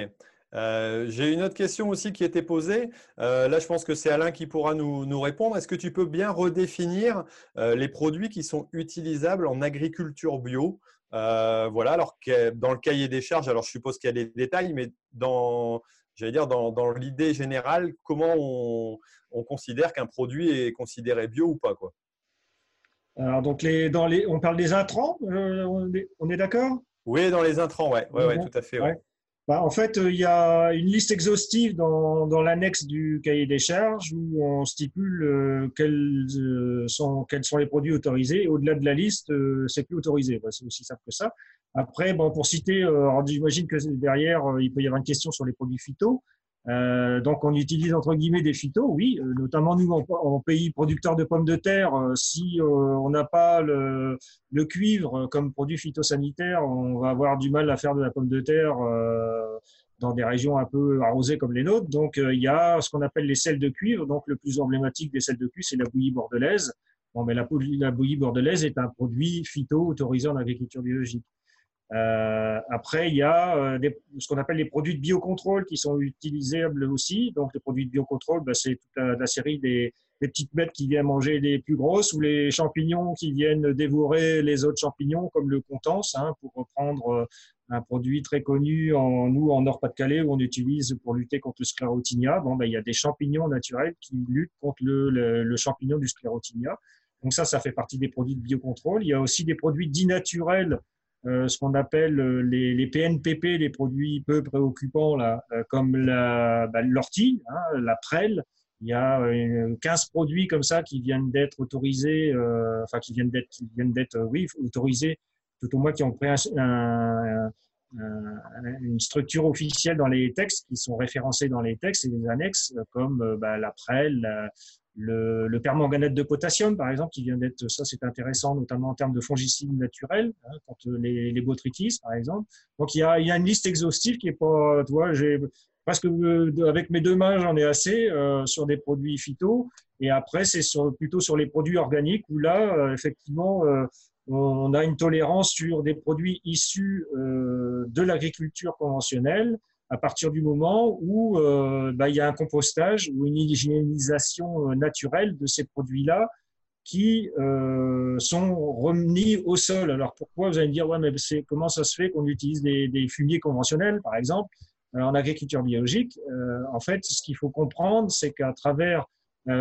Euh, j'ai une autre question aussi qui était posée. Euh, là, je pense que c'est Alain qui pourra nous, répondre. Est-ce que tu peux bien redéfinir euh, les produits qui sont utilisables en agriculture bio? Voilà, alors que dans le cahier des charges, alors je suppose qu'il y a des détails, mais dans, j'allais dire, dans, l'idée générale, comment on, considère qu'un produit est considéré bio ou pas quoi? Alors, donc, les, dans les, on parle des intrants, on est, d'accord? Oui, dans les intrants, oui, ouais, ouais, tout à fait. Ouais. Bah, en fait, euh, il y a une liste exhaustive dans, l'annexe du cahier des charges où on stipule euh, quels, euh, sont, quels sont les produits autorisés. Au-delà de la liste, c'est plus autorisé. c'est aussi simple que ça. Après, bon, pour citer, j'imagine que derrière, il peut y avoir une question sur les produits phyto. Euh, donc, on utilise entre guillemets des phytos, oui, euh, notamment nous en, pays producteur de pommes de terre. Euh, si on n'a pas le, le, cuivre comme produit phytosanitaire, on va avoir du mal à faire de la pomme de terre dans des régions un peu arrosées comme les nôtres. Donc, il y a ce qu'on appelle les sels de cuivre. Donc, le plus emblématique des sels de cuivre, c'est la bouillie bordelaise. Bon, mais la, la bouillie bordelaise est un produit phyto autorisé en agriculture biologique. Euh, après, il y a euh, des, ce qu'on appelle les produits de biocontrôle qui sont utilisables aussi. Donc, les produits de biocontrôle, bah, c'est toute la, série des, des, petites bêtes qui viennent manger les plus grosses ou les champignons qui viennent dévorer les autres champignons, comme le contense, hein, pour reprendre euh, un produit très connu en nous en Nord-Pas-de-Calais où on utilise pour lutter contre le sclérotinia. Bon, ben, il y a des champignons naturels qui luttent contre le, le, le champignon du sclérotinia. Donc ça, ça fait partie des produits de biocontrôle. Il y a aussi des produits dits naturels ce qu'on appelle euh, les, PNPP, les produits peu préoccupants, là, euh, comme bah, l'ortie, hein, la prêle. Il y a 15 produits comme ça qui viennent d'être autorisés, enfin qui viennent d'être, viennent d'être, oui, autorisés, tout au moins qui ont pris un, une structure officielle dans les textes, qui sont référencés dans les textes et les annexes, comme bah, la prêle, le, le, permanganate de potassium, par exemple, qui vient d'être, ça c'est intéressant, notamment en termes de fongicides naturels, hein, contre les, les botrytis, par exemple. Donc il y, a, il y a une liste exhaustive qui est pas, tu vois, j'ai presque avec mes deux mains, j'en ai assez euh, sur des produits phyto. Et après, c'est sur, plutôt sur les produits organiques où là, euh, effectivement, euh, on a une tolérance sur des produits issus de l'agriculture conventionnelle à partir du moment où euh, bah, il y a un compostage ou une hygiénisation euh, naturelle de ces produits-là qui euh, sont remis au sol. Alors pourquoi vous allez me dire ouais mais c'est comment ça se fait qu'on utilise des, fumiers conventionnels par exemple en agriculture biologique? En fait, ce qu'il faut comprendre, c'est qu'à travers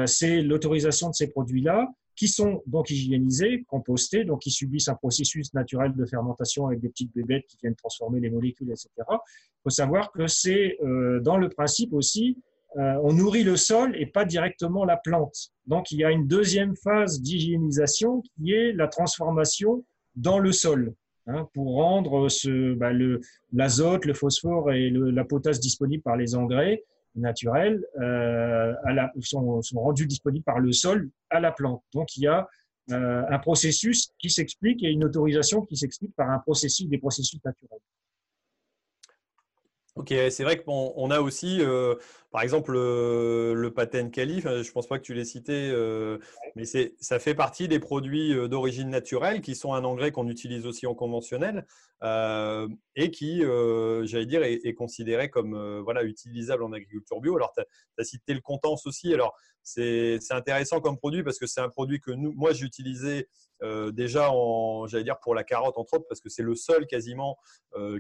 c'est l'autorisation de ces produits-là qui sont donc hygiénisés, compostés, donc qui subissent un processus naturel de fermentation avec des petites bébêtes qui viennent transformer les molécules, etc. Il faut savoir que c'est euh, dans le principe aussi, euh, on nourrit le sol et pas directement la plante. Donc il y a une deuxième phase d'hygiénisation qui est la transformation dans le sol. Hein, pour rendre bah, l'azote, le, phosphore et la potasse disponibles par les engrais naturels euh, sont, sont, rendus disponibles par le sol à la plante. Donc il y a euh, un processus qui s'explique et une autorisation qui s'explique par un processus, des processus naturels. Ok, c'est vrai qu'on a aussi, euh, par exemple, le, le patent Cali, je ne pense pas que tu l'aies cité, euh, mais ça fait partie des produits euh, d'origine naturelle qui sont un engrais qu'on utilise aussi en conventionnel et qui, j'allais dire, est, considéré comme voilà, utilisable en agriculture bio. Alors, tu as, cité le Contence aussi. Alors, c'est intéressant comme produit parce que c'est un produit que nous, moi, j'ai utilisé déjà en, j'allais dire, pour la carotte, entre autres, parce que c'est le seul quasiment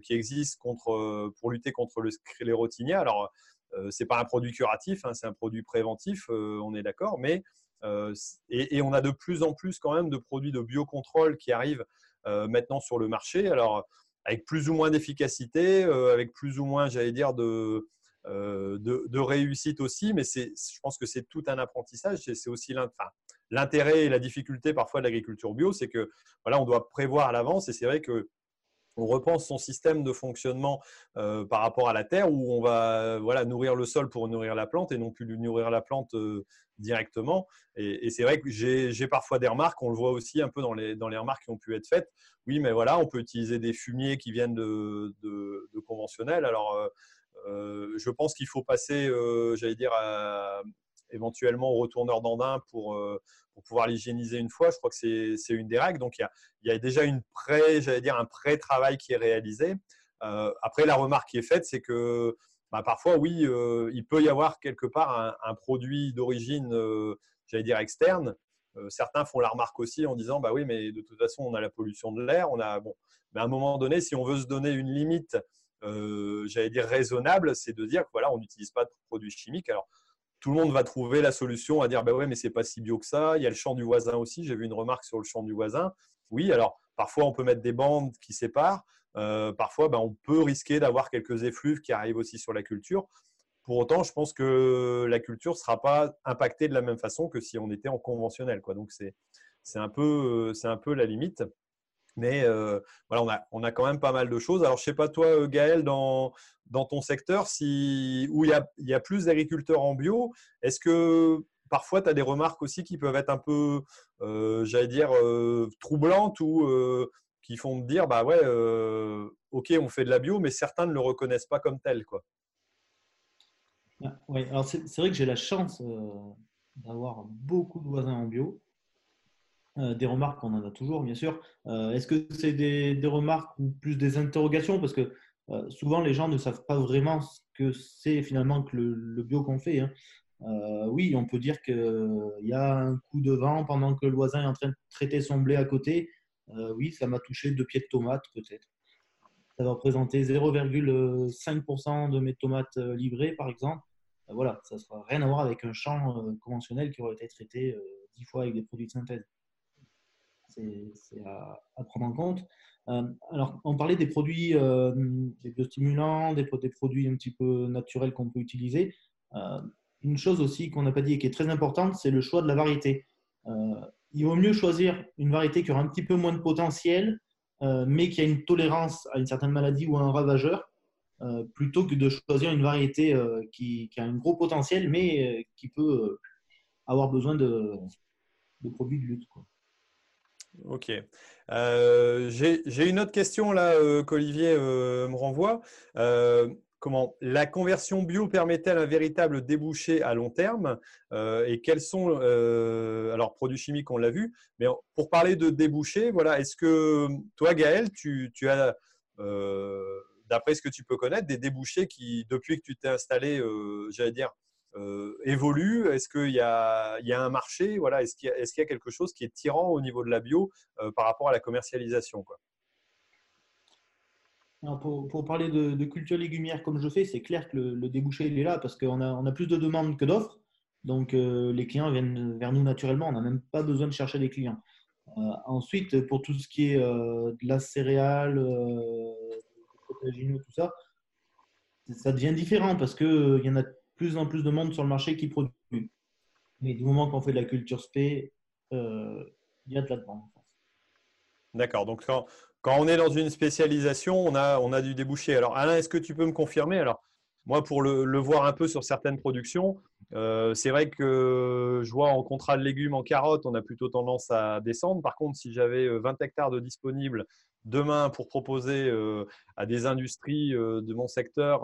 qui existe contre, pour lutter contre le sclérotinia. Alors, euh, c'est pas un produit curatif, hein, c'est un produit préventif, euh, on est d'accord, mais euh, et, on a de plus en plus quand même de produits de biocontrôle qui arrivent maintenant sur le marché. Alors avec plus ou moins d'efficacité, avec plus ou moins, j'allais dire, de, de, réussite aussi, mais je pense que c'est tout un apprentissage. C'est aussi l'intérêt et la difficulté parfois de l'agriculture bio, c'est que voilà, on doit prévoir à l'avance et c'est vrai que on repense son système de fonctionnement euh, par rapport à la terre où on va voilà, nourrir le sol pour nourrir la plante et non plus nourrir la plante euh, directement. Et, c'est vrai que j'ai parfois des remarques, on le voit aussi un peu dans les, dans les remarques qui ont pu être faites. Oui, mais voilà, on peut utiliser des fumiers qui viennent de, de, conventionnels. Alors, euh, je pense qu'il faut passer, j'allais dire, éventuellement au retourneur d'andin pour, euh, pour pouvoir l'hygiéniser une fois. Je crois que c'est une des règles. Donc, il y a, déjà dire, un pré-travail qui est réalisé. Euh, après, la remarque qui est faite, c'est que bah, parfois, oui, euh, il peut y avoir quelque part un, produit d'origine, j'allais dire, externe. certains font la remarque aussi en disant, bah oui, mais de toute façon, on a la pollution de l'air. On a, bon, mais à un moment donné, si on veut se donner une limite, j'allais dire raisonnable, c'est de dire voilà, on n'utilise pas de produits chimiques. Tout le monde va trouver la solution à dire bah ouais, mais c'est pas si bio que ça. Il y a le champ du voisin aussi. J'ai vu une remarque sur le champ du voisin. Oui, alors parfois on peut mettre des bandes qui séparent. Euh, parfois, ben, on peut risquer d'avoir quelques effluves qui arrivent aussi sur la culture. Pour autant, je pense que la culture ne sera pas impactée de la même façon que si on était en conventionnel. Donc, c'est un, peu, un peu la limite. Mais euh, on a, quand même pas mal de choses. Alors, je ne sais pas, toi, euh, Gaël, dans, ton secteur, si, où il y a, plus d'agriculteurs en bio, est-ce que parfois tu as des remarques aussi qui peuvent être un peu, euh, j'allais dire, troublantes ou qui font dire, bah ouais, ok, on fait de la bio, mais certains ne le reconnaissent pas comme tel, quoi? Ah, oui, alors c'est vrai que j'ai la chance d'avoir beaucoup de voisins en bio. Euh, des remarques, on en a toujours, bien sûr. Euh, est-ce que c'est des, remarques ou plus des interrogations? Parce que euh, souvent, les gens ne savent pas vraiment ce que c'est finalement que le, bio qu'on fait. Hein. oui, on peut dire qu'il y a un coup de vent pendant que le voisin est en train de traiter son blé à côté. oui, ça m'a touché deux pieds de tomates, peut-être. Ça va représenter 0,5% de mes tomates livrées, par exemple. voilà, ça ne rien à voir avec un champ conventionnel qui aurait été traité dix fois avec des produits de synthèse à, prendre en compte. Euh, alors, on parlait des produits, euh, des biostimulants, des, produits un petit peu naturels qu'on peut utiliser. Euh, une chose aussi qu'on n'a pas dit et qui est très importante, c'est le choix de la variété. il vaut mieux choisir une variété qui aura un petit peu moins de potentiel, mais qui a une tolérance à une certaine maladie ou à un ravageur, plutôt que de choisir une variété qui, a un gros potentiel, mais qui peut avoir besoin de, produits de lutte. Ok. Euh, j'ai une autre question là euh, qu'Olivier euh, me renvoie. comment la conversion bio permet-elle un véritable débouché à long terme? Et quels sont alors produits chimiques on l'a vu, mais pour parler de débouché, voilà, est-ce que toi Gaël, tu, tu as d'après ce que tu peux connaître des débouchés qui depuis que tu t'es installé, j'allais dire évolue? Est-ce qu'il y, a, un marché? Voilà, Est-ce qu'il y, a quelque chose qui est tirant au niveau de la bio euh, par rapport à la commercialisation pour, parler de, culture légumière comme je fais, c'est clair que le, débouché il est là parce qu'on a, plus de demandes que d'offres. Donc, les clients viennent vers nous naturellement. On n'a même pas besoin de chercher des clients. ensuite, pour tout ce qui est de la céréale, tout ça, ça devient différent parce qu'il y en a plus en plus de monde sur le marché qui produit. Mais du moment qu'on fait de la culture spé, il y a de la demande. D'accord. Donc, quand, on est dans une spécialisation, on a, on a du débouché. Alors, Alain, est-ce que tu peux me confirmer? Alors, moi, pour le, voir un peu sur certaines productions, euh, c'est vrai que je vois en contrat de légumes en carottes, on a plutôt tendance à descendre. Par contre, si j'avais 20 euh, hectares de disponibles demain pour proposer euh, à des industries de mon secteur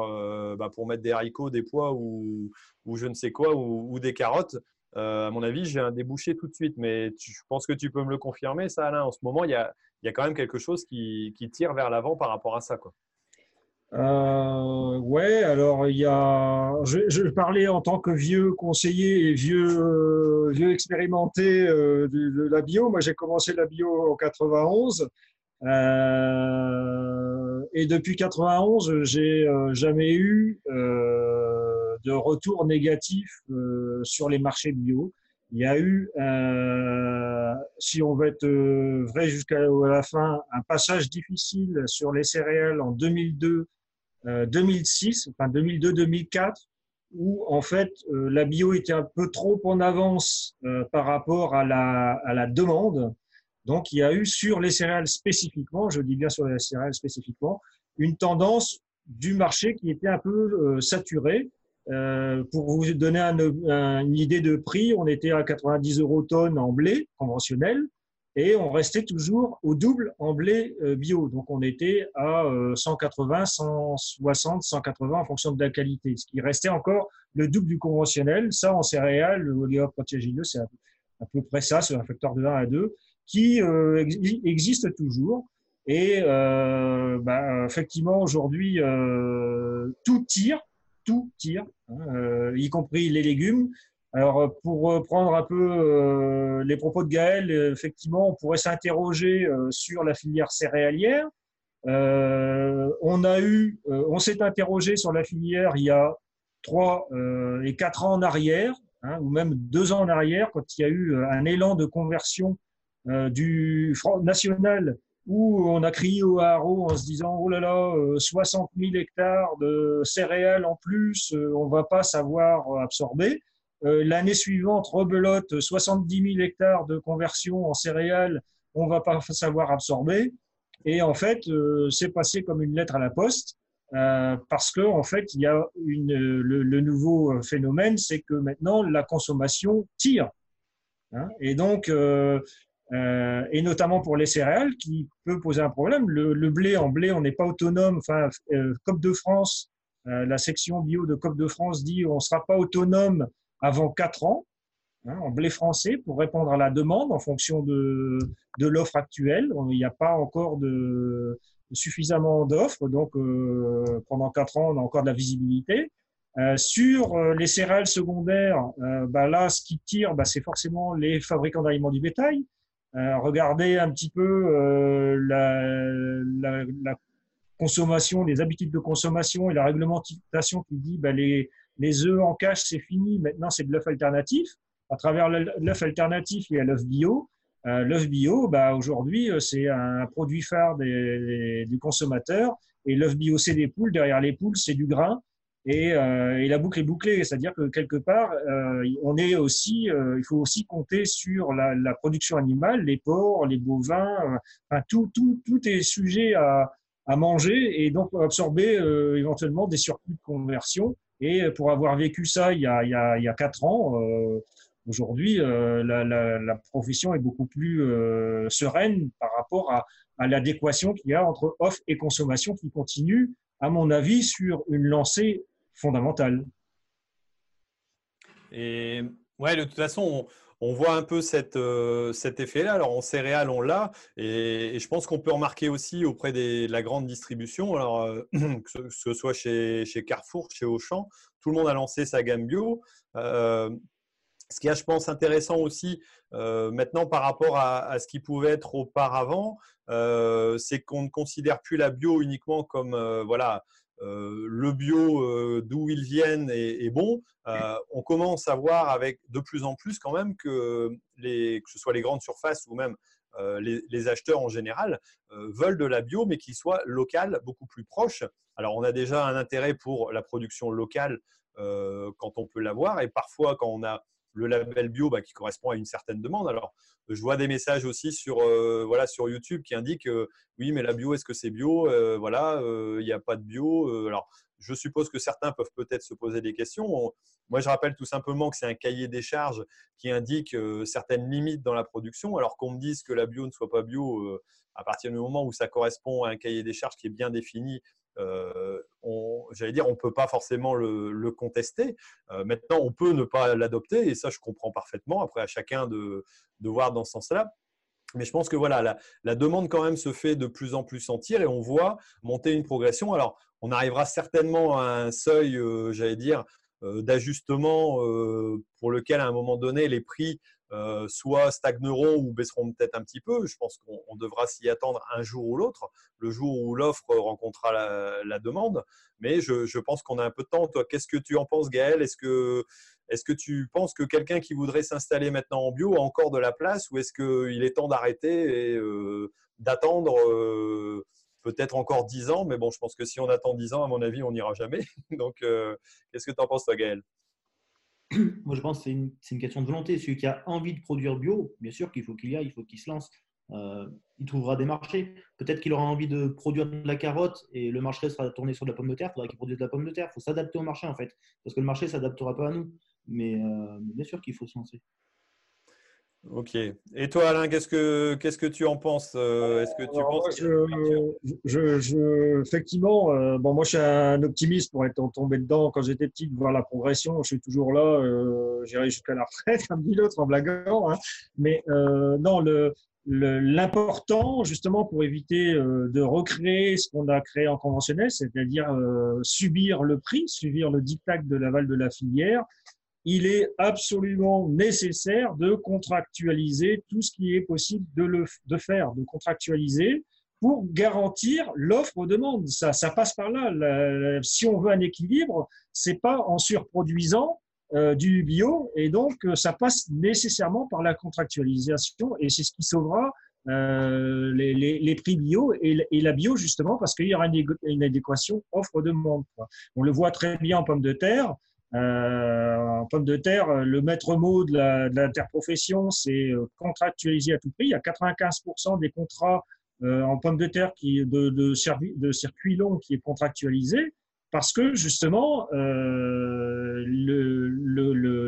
bah, pour mettre des haricots, des pois ou, je ne sais quoi, ou des carottes, à mon avis, j'ai un débouché tout de suite. Mais je pense que tu peux me le confirmer, ça, Alain. En ce moment, il y a, quand même quelque chose qui, tire vers l'avant par rapport à ça. Quoi. Euh, ouais, alors il y a. Je, parlais en tant que vieux conseiller et vieux, vieux expérimenté euh, de, la bio. Moi, j'ai commencé la bio en 91. et depuis 91, j'ai jamais eu de retour négatif euh, sur les marchés bio. Il y a eu, euh, si on veut être euh, vrai jusqu'à la fin, un passage difficile sur les céréales en 2002, 2006, enfin 2002-2004, où en fait la bio était un peu trop en avance par rapport à la, à la demande. Donc il y a eu sur les céréales spécifiquement, je dis bien sur les céréales spécifiquement, une tendance du marché qui était un peu saturé euh, pour vous donner une idée de prix, on était à 90 euros tonne en blé conventionnel et on restait toujours au double en blé euh, bio. Donc on était à 180, 160, 180 en fonction de la qualité, ce qui restait encore le double du conventionnel. Ça en céréales, l'oléoprotéagineux, c'est à peu près ça, c'est un facteur de 1 à 2 qui euh, existe toujours. Et bah, effectivement, aujourd'hui, tout tire tout tire, hein, euh, y compris les légumes. Alors, pour prendre un peu euh, les propos de Gaël, effectivement, on pourrait s'interroger euh, sur la filière céréalière. on a eu, on s'est interrogé sur la filière il y a trois et quatre ans en arrière, hein, ou même deux ans en arrière, quand il y a eu un élan de conversion du Front National où on a crié au haro en se disant oh là là, 60 euh, 000 hectares de céréales en plus, euh, on va pas savoir absorber. Euh, l'année suivante, rebelote 70 000 hectares de conversion en céréales, on va pas savoir absorber. Et en fait, c'est passé comme une lettre à la poste. parce que en fait, il y a une, le, nouveau phénomène, c'est que maintenant la consommation tire. Hein. et donc, euh, et notamment pour les céréales, qui peut poser un problème. Le, blé, en blé, on n'est pas autonome. Enfin, euh, COP de France, euh, la section bio de COP de France dit on ne sera pas autonome avant 4 ans hein, en blé français pour répondre à la demande en fonction de, de l'offre actuelle. Il n'y a pas encore de, suffisamment d'offres, donc pendant 4 ans, on a encore de la visibilité. sur les céréales secondaires, bah là, ce qui tire, bah, c'est forcément les fabricants d'aliments du bétail. Euh, regardez un petit peu euh, la, consommation, les habitudes de consommation et la réglementation qui dit bah, les, les œufs en cache, c'est fini, maintenant c'est de l'œuf alternatif. À travers l'œuf alternatif, il y a l'œuf bio. Euh, l'œuf bio, bah, aujourd'hui, c'est un produit phare du consommateur. Et l'œuf bio, c'est des poules. Derrière les poules, c'est du grain. Euh, et, la boucle est bouclée, c'est-à-dire que quelque part, euh, on est aussi, euh, il faut aussi compter sur la, production animale, les porcs, les bovins, tout, tout, tout est sujet à, à manger et donc absorber éventuellement des surplus de conversion. Et pour avoir vécu ça il y a, il y a, il y a quatre ans, aujourd'hui, la, la, la, profession est beaucoup plus sereine par rapport à, à l'adéquation qu'il y a entre offre et consommation qui continue, à mon avis, sur une lancée fondamentale. Et ouais, de toute façon, on, voit un peu euh, cet effet-là. Alors en céréales, on l'a, et, je pense qu'on peut remarquer aussi auprès de la grande distribution. Alors euh, que, ce, soit chez, Carrefour, chez Auchan, tout le monde a lancé sa gamme bio. Euh, ce qui est, je pense, intéressant aussi maintenant par rapport à, à, ce qui pouvait être auparavant, c'est qu'on ne considère plus la bio uniquement comme voilà le bio, d'où ils viennent, est, bon, on commence à voir avec de plus en plus quand même que, les, que ce soit les grandes surfaces ou même les, acheteurs en général veulent de la bio, mais qui soit locale, beaucoup plus proche. Alors, on a déjà un intérêt pour la production locale quand on peut l'avoir, et parfois quand on a le label bio bah, qui correspond à une certaine demande. Alors, je vois des messages aussi sur, euh, YouTube qui indiquent euh, oui, mais la bio, est-ce que c'est bio? Euh, Voilà, il n'y a pas de bio. alors, je suppose que certains peuvent peut-être se poser des questions. moi, je rappelle tout simplement que c'est un cahier des charges qui indique certaines limites dans la production. Alors qu'on me dise que la bio ne soit pas bio, à partir du moment où ça correspond à un cahier des charges qui est bien défini euh, j'allais dire, on ne peut pas forcément le, contester. Euh, maintenant, on peut ne pas l'adopter, et ça, je comprends parfaitement. Après, à chacun de, voir dans ce sens-là. Mais je pense que voilà, la, demande quand même se fait de plus en plus sentir et on voit monter une progression. Alors, on arrivera certainement à un seuil, euh, j'allais dire, d'ajustement pour lequel à un moment donné les prix euh, soit stagneront ou baisseront peut-être un petit peu. Je pense qu'on devra s'y attendre un jour ou l'autre, le jour où l'offre rencontrera la, demande. Mais je, pense qu'on a un peu de temps. Toi, qu'est-ce que tu en penses, Gaël? Est-ce que, est que tu penses que quelqu'un qui voudrait s'installer maintenant en bio a encore de la place ou est-ce qu'il est temps d'arrêter et euh, d'attendre euh, peut-être encore 10 ans? Mais bon, je pense que si on attend 10 ans, à mon avis, on n'ira jamais. Donc, qu'est-ce que tu en penses, toi, Gaël? Moi, je pense que c'est une, question de volonté. Celui qui a envie de produire bio, bien sûr qu'il faut qu'il y aille, il faut qu'il se lance. Euh, il trouvera des marchés. Peut-être qu'il aura envie de produire de la carotte et le marché sera tourné sur de la pomme de terre. Il faudra qu'il produise de la pomme de terre. Il faut s'adapter au marché, en fait. Parce que le marché s'adaptera pas à nous. Mais euh, bien sûr qu'il faut se lancer. Ok. Et toi, Alain, qu'est-ce que qu'est-ce que tu en penses euh, Est-ce que tu penses je, je, effectivement, euh, bon, moi, je suis un optimiste pour être tombé dedans quand j'étais petit, de voir la progression. Je suis toujours là. Euh, J'irai jusqu'à la retraite, comme dit l'autre en blaguant. Hein. Mais euh, non, le L'important, justement, pour éviter de recréer ce qu'on a créé en conventionnel, c'est-à-dire subir le prix, subir le dictat de l'aval de la filière, il est absolument nécessaire de contractualiser tout ce qui est possible de, le, de faire, de contractualiser pour garantir l'offre-demande. Ça, ça passe par là. si on veut un équilibre, c'est pas en surproduisant euh, du bio, et donc euh, ça passe nécessairement par la contractualisation, et c'est ce qui sauvera euh, les, les, les, prix bio et, et, la bio justement parce qu'il y aura une, une adéquation offre-demande. On le voit très bien en pommes de terre. Euh, en pomme de terre, le maître mot de l'interprofession, c'est euh, contractualiser à tout prix. Il y a 95% des contrats euh, en pomme de terre de, de, de circuit long qui est contractualisé parce que justement,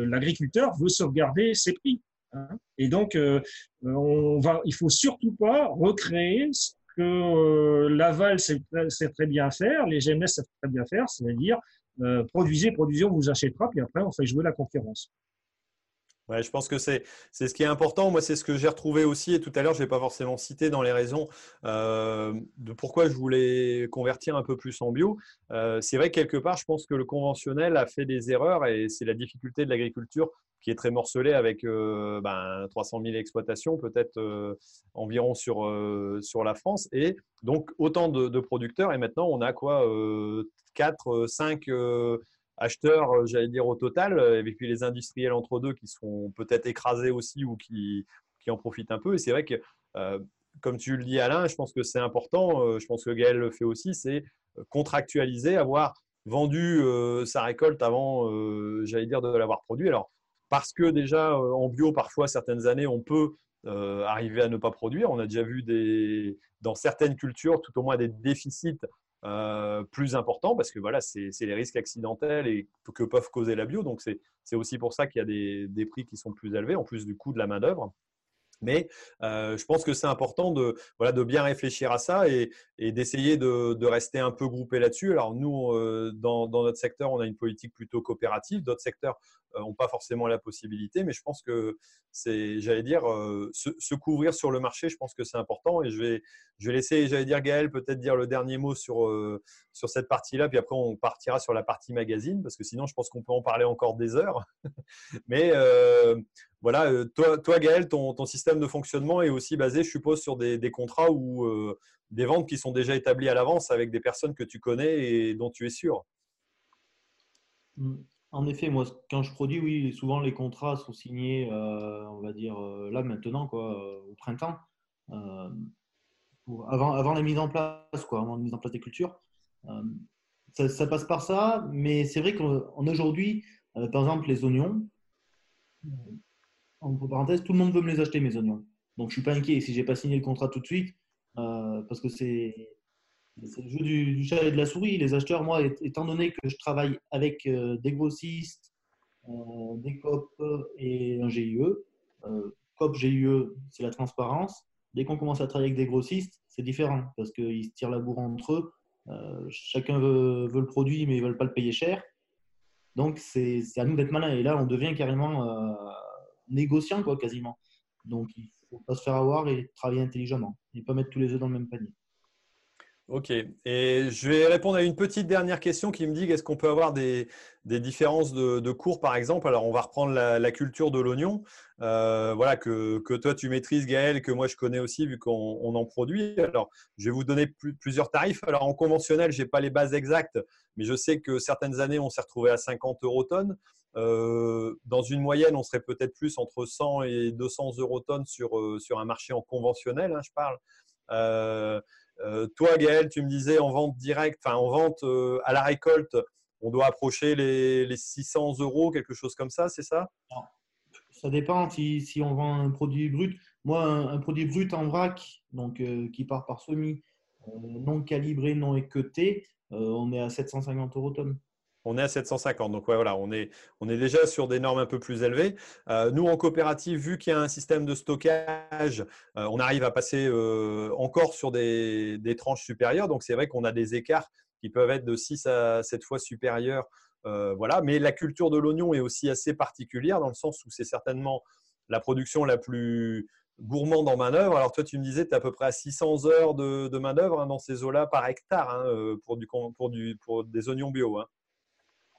l'agriculteur veut sauvegarder ses prix. Hein. Et donc, on va, il faut surtout pas recréer ce que l'aval sait très bien faire, les GMS savent très bien faire, c'est-à-dire produisez, produisez, on vous achètera, puis après, on fait jouer la concurrence. Ouais, je pense que c'est ce qui est important. Moi, c'est ce que j'ai retrouvé aussi. Et tout à l'heure, je n'ai pas forcément cité dans les raisons euh, de pourquoi je voulais convertir un peu plus en bio. Euh, c'est vrai que quelque part, je pense que le conventionnel a fait des erreurs et c'est la difficulté de l'agriculture qui est très morcelée avec ben, 300 000 exploitations, peut-être environ sur, sur la France. Et donc, autant de, de, producteurs. Et maintenant, on a quoi 4, 5 euh, euh, acheteurs, euh, j'allais dire au total, et puis les industriels entre deux qui seront peut-être écrasés aussi ou qui, qui en profitent un peu. Et c'est vrai que, comme tu le dis Alain, je pense que c'est important, je pense que Gaël le fait aussi, c'est contractualiser, avoir vendu sa récolte avant, j'allais dire, de l'avoir produit. Alors, parce que déjà en bio, parfois, certaines années, on peut arriver à ne pas produire. On a déjà vu des, dans certaines cultures, tout au moins des déficits euh, plus important parce que voilà, c'est les risques accidentels et que peuvent causer la bio. Donc, c'est aussi pour ça qu'il y a des, des, prix qui sont plus élevés, en plus du coût de la main-d'œuvre. Mais euh, je pense que c'est important de, voilà, de bien réfléchir à ça et, d'essayer de, rester un peu groupé là-dessus. Alors nous, euh, dans, notre secteur, on a une politique plutôt coopérative. D'autres secteurs n'ont pas forcément la possibilité, mais je pense que c'est, j'allais dire, se, se, couvrir sur le marché, je pense que c'est important. Et je vais, je vais laisser, j'allais dire, Gaël, peut-être dire le dernier mot sur, sur cette partie-là, puis après on partira sur la partie magazine, parce que sinon je pense qu'on peut en parler encore des heures. mais voilà, euh, toi, toi Gaël, ton, ton, système de fonctionnement est aussi basé, je suppose, sur des, contrats où euh, des ventes qui sont déjà établies à l'avance avec des personnes que tu connais et dont tu es sûr. Mm. En effet, moi, quand je produis, oui, souvent les contrats sont signés, on va dire là maintenant, quoi, au printemps, avant, avant la mise en place, quoi, avant la mise en place des cultures. Ça, ça, passe par ça, mais c'est vrai qu'en aujourd'hui, par exemple, les oignons, en parenthèse, tout le monde veut me les acheter, mes oignons. Donc, je suis pas inquiet si j'ai pas signé le contrat tout de suite, euh, parce que c'est le jeu du, chat et de la souris. Les acheteurs, moi, étant donné que je travaille avec euh, des grossistes, euh, des COP et un GIE, COP, GIE, c'est la transparence. Dès qu'on commence à travailler avec des grossistes, c'est différent parce qu'ils se tirent la bourre entre eux. chacun veut, veut, le produit, mais ils ne veulent pas le payer cher. Donc, c'est à nous d'être malins. Et là, on devient carrément négociant, quoi, quasiment. Donc, il faut pas se faire avoir et travailler intelligemment et pas mettre tous les œufs dans le même panier. Ok. Et je vais répondre à une petite dernière question qui me dit est-ce qu'on peut avoir des, différences de, cours, par exemple? Alors, on va reprendre la, culture de l'oignon, euh, voilà, que, toi tu maîtrises, Gaël, que moi je connais aussi, vu qu'on en produit. Alors, je vais vous donner plusieurs tarifs. Alors, en conventionnel, je n'ai pas les bases exactes, mais je sais que certaines années, on s'est retrouvé à 50 euros tonnes. Euh, dans une moyenne, on serait peut-être plus entre 100 et 200 euros tonnes sur, euh, sur un marché en conventionnel, hein, je parle. Euh, toi, Gaël, tu me disais en vente directe, enfin en vente à la récolte, on doit approcher les, les 600 euros, quelque chose comme ça, c'est ça? Ça dépend si, on vend un produit brut. Moi, un, produit brut en vrac, donc qui part par semi, non calibré, non équeuté, on est à 750 euros tonne on est à 750. Donc voilà, on est, on est déjà sur des normes un peu plus élevées. Euh, nous, en coopérative, vu qu'il y a un système de stockage, euh, on arrive à passer euh, encore sur des, tranches supérieures. Donc c'est vrai qu'on a des écarts qui peuvent être de 6 à 7 fois supérieurs. voilà. Mais la culture de l'oignon est aussi assez particulière dans le sens où c'est certainement la production la plus gourmande en main-d'œuvre. Alors toi, tu me disais, tu es à peu près à 600 heures de, main-d'œuvre hein, dans ces eaux-là par hectare hein, pour, du, pour, du, pour des oignons bio. Hein.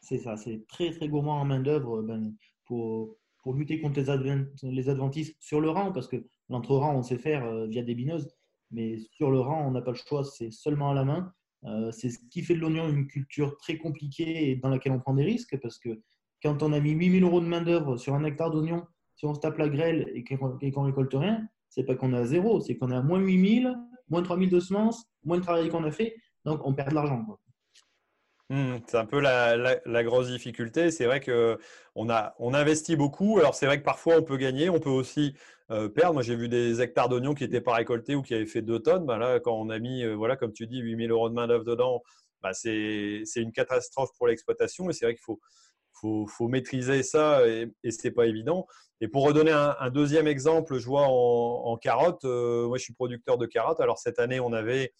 C'est ça, c'est très très gourmand en main-d'œuvre ben, pour, pour lutter contre les, les adventistes sur le rang, parce que l'entre-rang, on sait faire euh, via des bineuses, mais sur le rang, on n'a pas le choix, c'est seulement à la main. Euh, c'est ce qui fait de l'oignon une culture très compliquée et dans laquelle on prend des risques, parce que quand on a mis 8000 euros de main-d'œuvre sur un hectare d'oignon, si on se tape la grêle et qu'on récolte rien, c'est pas qu'on est à zéro, c'est qu'on est à moins 8000, moins 3000 de semences, moins de travail qu'on a fait, donc on perd de l'argent. Mmh, c'est un peu la, grosse difficulté. C'est vrai qu'on on investit beaucoup. Alors, c'est vrai que parfois, on peut gagner, on peut aussi euh, perdre. Moi, j'ai vu des hectares d'oignons qui n'étaient pas récoltés ou qui avaient fait 2 tonnes. Bah, là, quand on a mis, euh, voilà, comme tu dis, 8000 euros de main-d'œuvre dedans, bah, c'est une catastrophe pour l'exploitation. Et c'est vrai qu'il faut, faut, maîtriser ça et, et ce n'est pas évident. Et pour redonner un, deuxième exemple, je vois en, carottes. Euh, moi, je suis producteur de carottes. Alors, cette année, on avait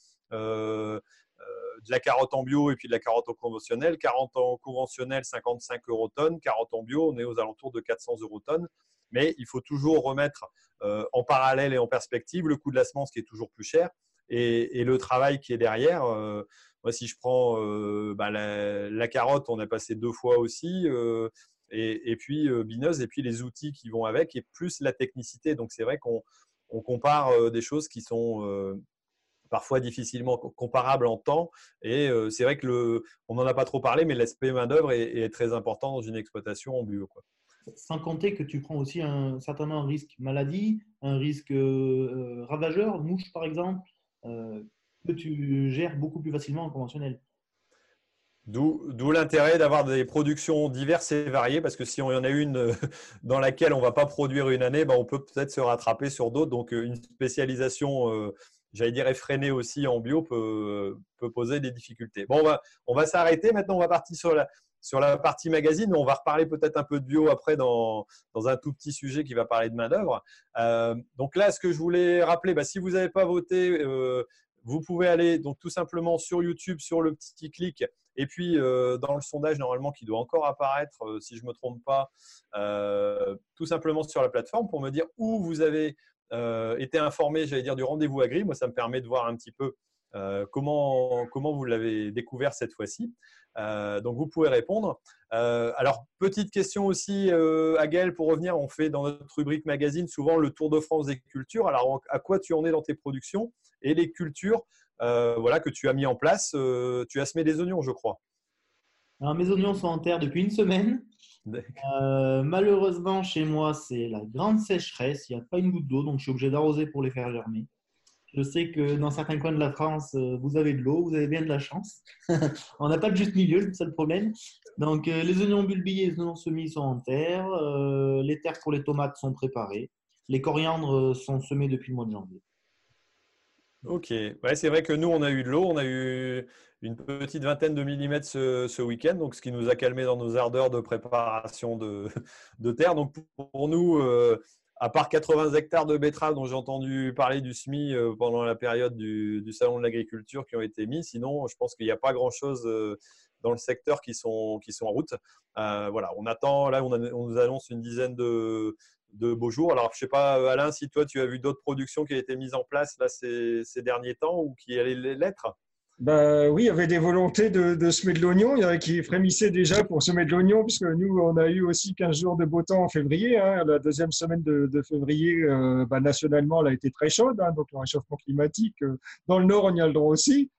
de la carotte en bio et puis de la carotte en conventionnel. Carotte en conventionnel, 55 euros tonne. Carotte en bio, on est aux alentours de 400 euros tonne. Mais il faut toujours remettre euh, en parallèle et en perspective le coût de la semence qui est toujours plus cher et, le travail qui est derrière. Euh, moi, si je prends euh, bah, la, carotte, on a passé deux fois aussi. Et, puis bineuse, et puis les outils qui vont avec, et plus la technicité. Donc c'est vrai qu'on compare des choses qui sont parfois difficilement comparable en temps. Et euh, c'est vrai que le, on n'en a pas trop parlé, mais l'aspect main-d'œuvre est, très important dans une exploitation en bio. Quoi. Sans compter que tu prends aussi un, certainement un risque maladie, un risque euh, ravageur, mouche par exemple, euh, que tu gères beaucoup plus facilement en conventionnel. D'où l'intérêt d'avoir des productions diverses et variées, parce que si on y en a une dans laquelle on ne va pas produire une année, ben on peut peut-être se rattraper sur d'autres. Donc une spécialisation j'allais dire effréné aussi en bio peut, peut poser des difficultés. Bon, on va, on va s'arrêter. Maintenant, on va partir sur la, sur la partie magazine. On va reparler peut-être un peu de bio après dans, dans un tout petit sujet qui va parler de main-d'œuvre. Euh, donc là, ce que je voulais rappeler, bah, si vous n'avez pas voté, euh, vous pouvez aller donc tout simplement sur YouTube, sur le petit clic, et puis euh, dans le sondage normalement qui doit encore apparaître, si je ne me trompe pas, tout simplement sur la plateforme pour me dire où vous avez été informé, j'allais dire, du rendez-vous agri. Moi, ça me permet de voir un petit peu euh, comment, comment vous l'avez découvert cette fois-ci. donc, vous pouvez répondre. alors, petite question aussi à Gaël pour revenir. On fait dans notre rubrique magazine souvent le Tour de France des cultures. Alors, à quoi tu en es dans tes productions et les cultures voilà, que tu as mis en place? Tu as semé des oignons, je crois. Alors, mes oignons sont en terre depuis une semaine. Euh, malheureusement, chez moi, c'est la grande sécheresse. Il n'y a pas une goutte d'eau, donc je suis obligé d'arroser pour les faire germer. Je sais que dans certains coins de la France, euh, vous avez de l'eau, vous avez bien de la chance. On n'a pas de juste milieu, c'est ça le problème. Donc, euh, les oignons bulbillés et les oignons semis sont en terre. les terres pour les tomates sont préparées. Les coriandres sont semés depuis le mois de janvier. Ok, ouais, c'est vrai que nous, on a eu de l'eau, on a eu une petite vingtaine de millimètres ce, week-end, donc ce qui nous a calmé dans nos ardeurs de préparation de, terre. Donc pour nous, euh, à part 80 hectares de betteraves dont j'ai entendu parler du SMI euh, pendant la période du, salon de l'agriculture qui ont été mis, sinon je pense qu'il n'y a pas grand-chose euh, dans le secteur qui sont, qui sont en route. voilà, on attend, là on, on, nous annonce une dizaine de, de beaux jours. Alors, je ne sais pas, Alain, si toi, tu as vu d'autres productions qui ont été mises en place là, ces, derniers temps ou qui allaient l'être? Bah, oui, il y avait des volontés de, semer de l'oignon. Il y avait qui frémissaient déjà pour semer de l'oignon, puisque nous, on a eu aussi 15 jours de beau temps en février. Hein. La deuxième semaine de, février, euh, bah, nationalement, elle a été très chaude, hein, donc le réchauffement climatique. Euh, dans le nord, on y a le droit aussi.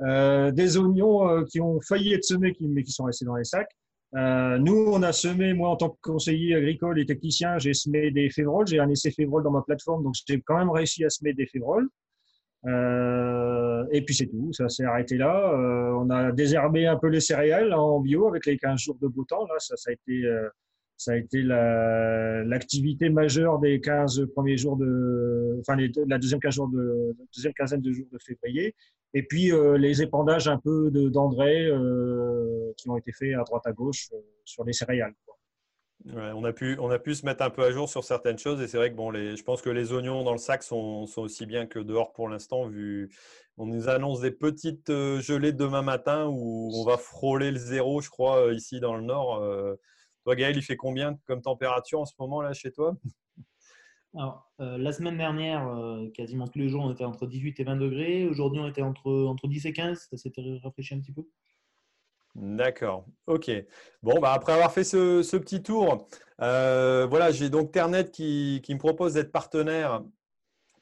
Euh, des oignons qui ont failli être semés, mais qui sont restés dans les sacs. Euh, nous, on a semé, moi en tant que conseiller agricole et technicien, j'ai semé des févroles, j'ai un essai févrole dans ma plateforme, donc j'ai quand même réussi à semer des févroles. Euh, et puis c'est tout, ça s'est arrêté là. Euh, on a désherbé un peu les céréales en bio avec les 15 jours de beau temps. Là, ça, ça a été, ça a été l'activité majeure des 15 premiers jours de, enfin la deuxième, 15 jours de, deuxième quinzaine de jours de février. Et puis euh, les épandages un peu d'engrais euh, qui ont été faits à droite à gauche euh, sur les céréales. on, a pu, on a pu se mettre un peu à jour sur certaines choses et c'est vrai que bon, les, je pense que les oignons dans le sac sont, sont aussi bien que dehors pour l'instant. Vu, on nous annonce des petites gelées demain matin où on va frôler le zéro, je crois, ici dans le nord. Toi, Gaël, il fait combien comme température en ce moment là chez toi? Alors, euh, la semaine dernière, euh, quasiment tous les jours, on était entre 18 et 20 degrés. Aujourd'hui, on était entre, entre 10 et 15. Ça s'était rafraîchi un petit peu. D'accord. OK. Bon, bah après avoir fait ce, petit tour, euh, voilà, j'ai donc Ternet qui, qui me propose d'être partenaire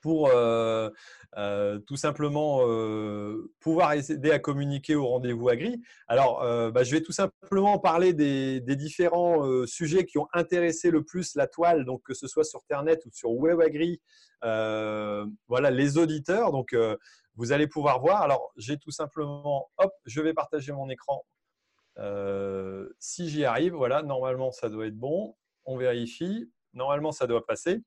pour euh, euh, tout simplement euh, pouvoir aider à communiquer au rendez-vous agri. Alors, bah, je vais tout simplement parler des, différents sujets qui ont intéressé le plus la toile, donc que ce soit sur Internet ou sur WebAgri, voilà, les auditeurs. Donc, vous allez pouvoir voir. Alors, j'ai tout simplement, hop, je vais partager mon écran. si j'y arrive, voilà, normalement, ça doit être bon. On vérifie. Normalement, ça doit passer.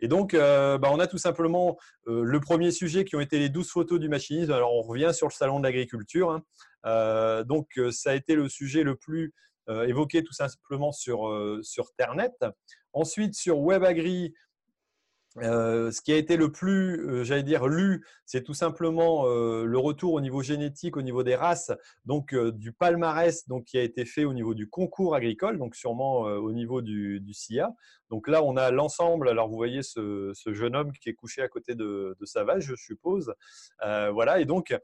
Et donc, euh, bah, on a tout simplement euh, le premier sujet qui ont été les 12 photos du machinisme. Alors, on revient sur le salon de l'agriculture. Hein. Euh, donc, ça a été le sujet le plus évoqué tout simplement sur, sur Ternet. Ensuite, sur WebAgri, euh, ce qui a été le plus, euh, j'allais dire, lu, c'est tout simplement euh, le retour au niveau génétique, au niveau des races, donc du palmarès donc, qui a été fait au niveau du concours agricole, donc sûrement au niveau du, SIA. Donc là, on a l'ensemble. Alors, vous voyez ce, jeune homme qui est couché à côté de, sa vache, je suppose. voilà, et donc,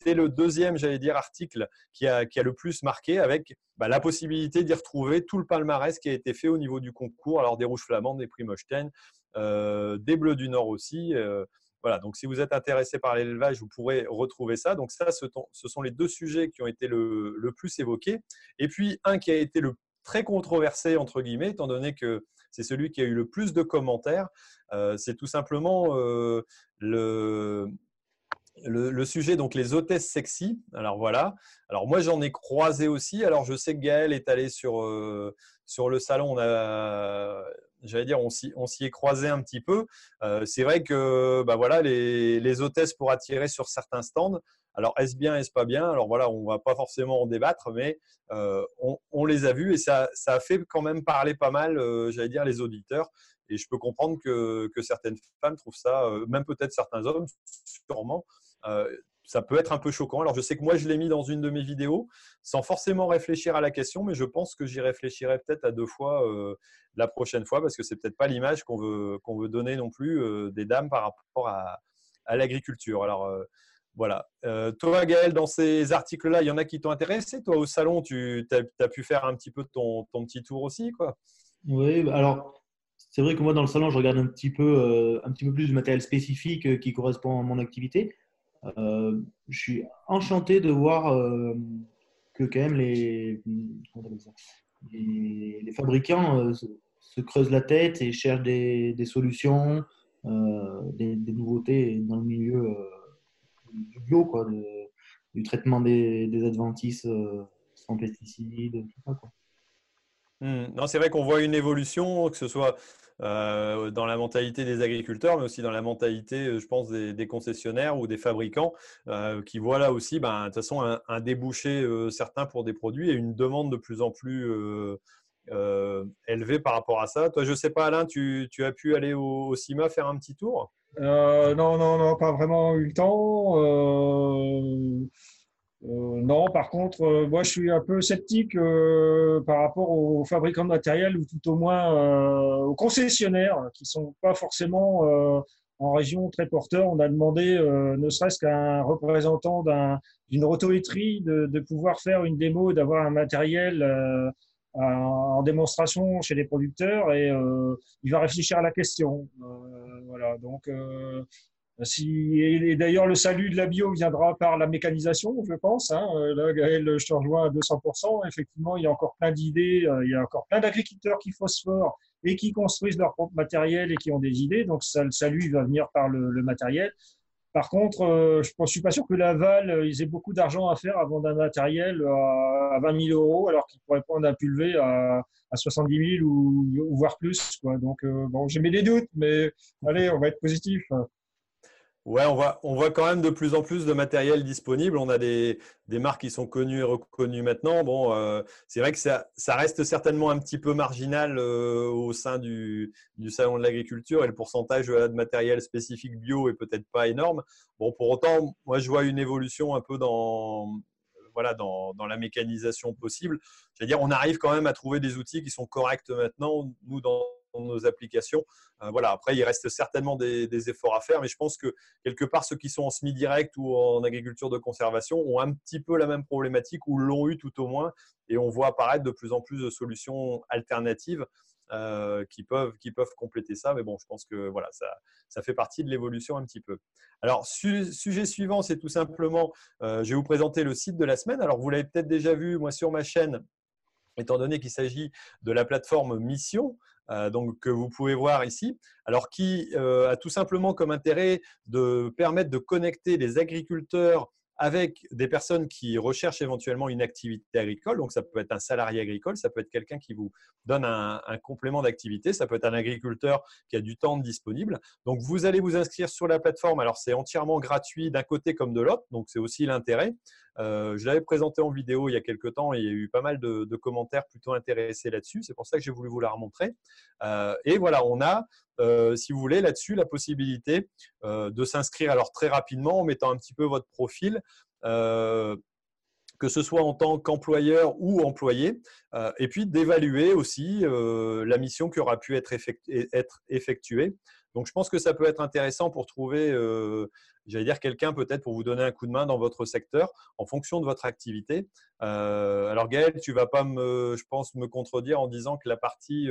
c'est le deuxième, j'allais dire, article qui a, le plus marqué avec bah, la possibilité d'y retrouver tout le palmarès qui a été fait au niveau du concours, alors des rouges flamands, des euh, des bleus du Nord aussi. Euh, voilà, donc si vous êtes intéressé par l'élevage, vous pourrez retrouver ça. Donc ça, ce, sont les deux sujets qui ont été le, plus évoqués. Et puis un qui a été le très controversé, entre guillemets, étant donné que c'est celui qui a eu le plus de commentaires, euh, c'est tout simplement le, le, sujet, donc les hôtesses sexy. Alors voilà. Alors moi, j'en ai croisé aussi. Alors je sais que Gaël est allé sur, sur le salon. On a, j'allais dire, on s'y est croisé un petit peu. Euh, c'est vrai que bah voilà, les, hôtesses pour attirer sur certains stands. Alors, est-ce bien, est-ce pas bien? Alors voilà, on va pas forcément en débattre, mais euh, on, les a vus et ça, a fait quand même parler pas mal, euh, j'allais dire, les auditeurs. Et je peux comprendre que certaines femmes trouvent ça, même peut-être certains hommes, sûrement, ça peut être un peu choquant. Alors, je sais que moi, je l'ai mis dans une de mes vidéos sans forcément réfléchir à la question, mais je pense que j'y réfléchirai peut-être à deux fois euh, la prochaine fois parce que c'est peut-être pas l'image qu'on veut, qu'on veut donner non plus euh, des dames par rapport à, l'agriculture. Alors, euh, voilà. toi, Gaël, dans ces articles-là, il y en a qui t'ont intéressé. Toi, au salon, tu as, pu faire un petit peu ton, ton petit tour aussi, quoi. Oui, bah, alors c'est vrai que moi, dans le salon, je regarde un petit peu, un petit peu plus de matériel spécifique qui correspond à mon activité. Je suis enchanté de voir que quand même les, les, fabricants se creusent la tête et cherchent des, solutions, euh, des, nouveautés dans le milieu euh, du bio, quoi, du traitement des, adventices euh, sans pesticides. Hmm. Non, c'est vrai qu'on voit une évolution, que ce soit dans la mentalité des agriculteurs, mais aussi dans la mentalité, je pense, des, concessionnaires ou des fabricants, qui voient là aussi, ben, de toute façon, un, débouché certain pour des produits et une demande de plus en plus euh, élevé par rapport à ça. Toi, je ne sais pas, Alain, tu, as pu aller au, CIMA faire un petit tour? Euh, Non, non, non, pas vraiment eu le temps. Euh, non, par contre, moi, je suis un peu sceptique par rapport aux fabricants de matériel ou tout au moins aux concessionnaires qui ne sont pas forcément en région très porteurs. On a demandé, ne serait-ce qu'à un représentant d'une rotoétrie, de, de, pouvoir faire une démo, d'avoir un matériel en démonstration chez les producteurs et euh, il va réfléchir à la question. Euh, voilà, donc euh, si, et, d'ailleurs, le salut de la bio viendra par la mécanisation, je pense. Hein. Là, Gaël, je te rejoins à 200%. Effectivement, il y a encore plein d'idées. Il y a encore plein d'agriculteurs qui phosphorent et qui construisent leur propre matériel et qui ont des idées. Donc, ça, le salut va venir par le, le matériel. Par contre, euh, je ne suis pas sûr que Laval, euh, ils aient beaucoup d'argent à faire avant d'un matériel à 20 000 euros, alors qu'ils pourraient prendre un pulvé à, 70 000 ou, voire plus. Donc, euh, bon, j'ai mis des doutes, mais allez, on va être positif. Ouais, on voit, on voit quand même de plus en plus de matériel disponible. On a des, marques qui sont connues et reconnues maintenant. Euh, c'est vrai que ça, reste certainement un petit peu marginal euh, au sein du, salon de l'agriculture et le pourcentage de matériel spécifique bio est peut-être pas énorme. Bon, pour autant, moi, je vois une évolution un peu dans, la mécanisation possible. Je veux dire, on arrive quand même à trouver des outils qui sont corrects maintenant. Nos applications. Euh, voilà. Après, il reste certainement des, efforts à faire, mais je pense que quelque part, ceux qui sont en semi-direct ou en agriculture de conservation ont un petit peu la même problématique ou l'ont eu tout au moins. Et on voit apparaître de plus en plus de solutions alternatives euh, qui, peuvent, qui peuvent compléter ça. Mais bon, je pense que voilà, ça, ça fait partie de l'évolution un petit peu. Alors, sujet suivant, c'est tout simplement, euh, je vais vous présenter le site de la semaine. Alors, vous l'avez peut-être déjà vu, moi, sur ma chaîne, étant donné qu'il s'agit de la plateforme Mission. Euh, donc, que vous pouvez voir ici, alors qui euh, a tout simplement comme intérêt de permettre de connecter les agriculteurs avec des personnes qui recherchent éventuellement une activité agricole. Donc, ça peut être un salarié agricole, ça peut être quelqu'un qui vous donne un, complément d'activité, ça peut être un agriculteur qui a du temps disponible. Donc, vous allez vous inscrire sur la plateforme. Alors, c'est entièrement gratuit d'un côté comme de l'autre, donc c'est aussi l'intérêt. Euh, je l'avais présenté en vidéo il y a quelques temps et il y a eu pas mal de, commentaires plutôt intéressés là-dessus. C'est pour ça que j'ai voulu vous la remontrer. Euh, et voilà, on a, euh, si vous voulez, là-dessus la possibilité de s'inscrire alors très rapidement en mettant un petit peu votre profil que ce soit en tant qu'employeur ou employé, et puis d'évaluer aussi la mission qui aura pu être, effectuée. Donc, je pense que ça peut être intéressant pour trouver, j'allais dire, quelqu'un peut-être pour vous donner un coup de main dans votre secteur en fonction de votre activité. alors, Gaël, tu ne vas pas, me, je pense, me contredire en disant que la partie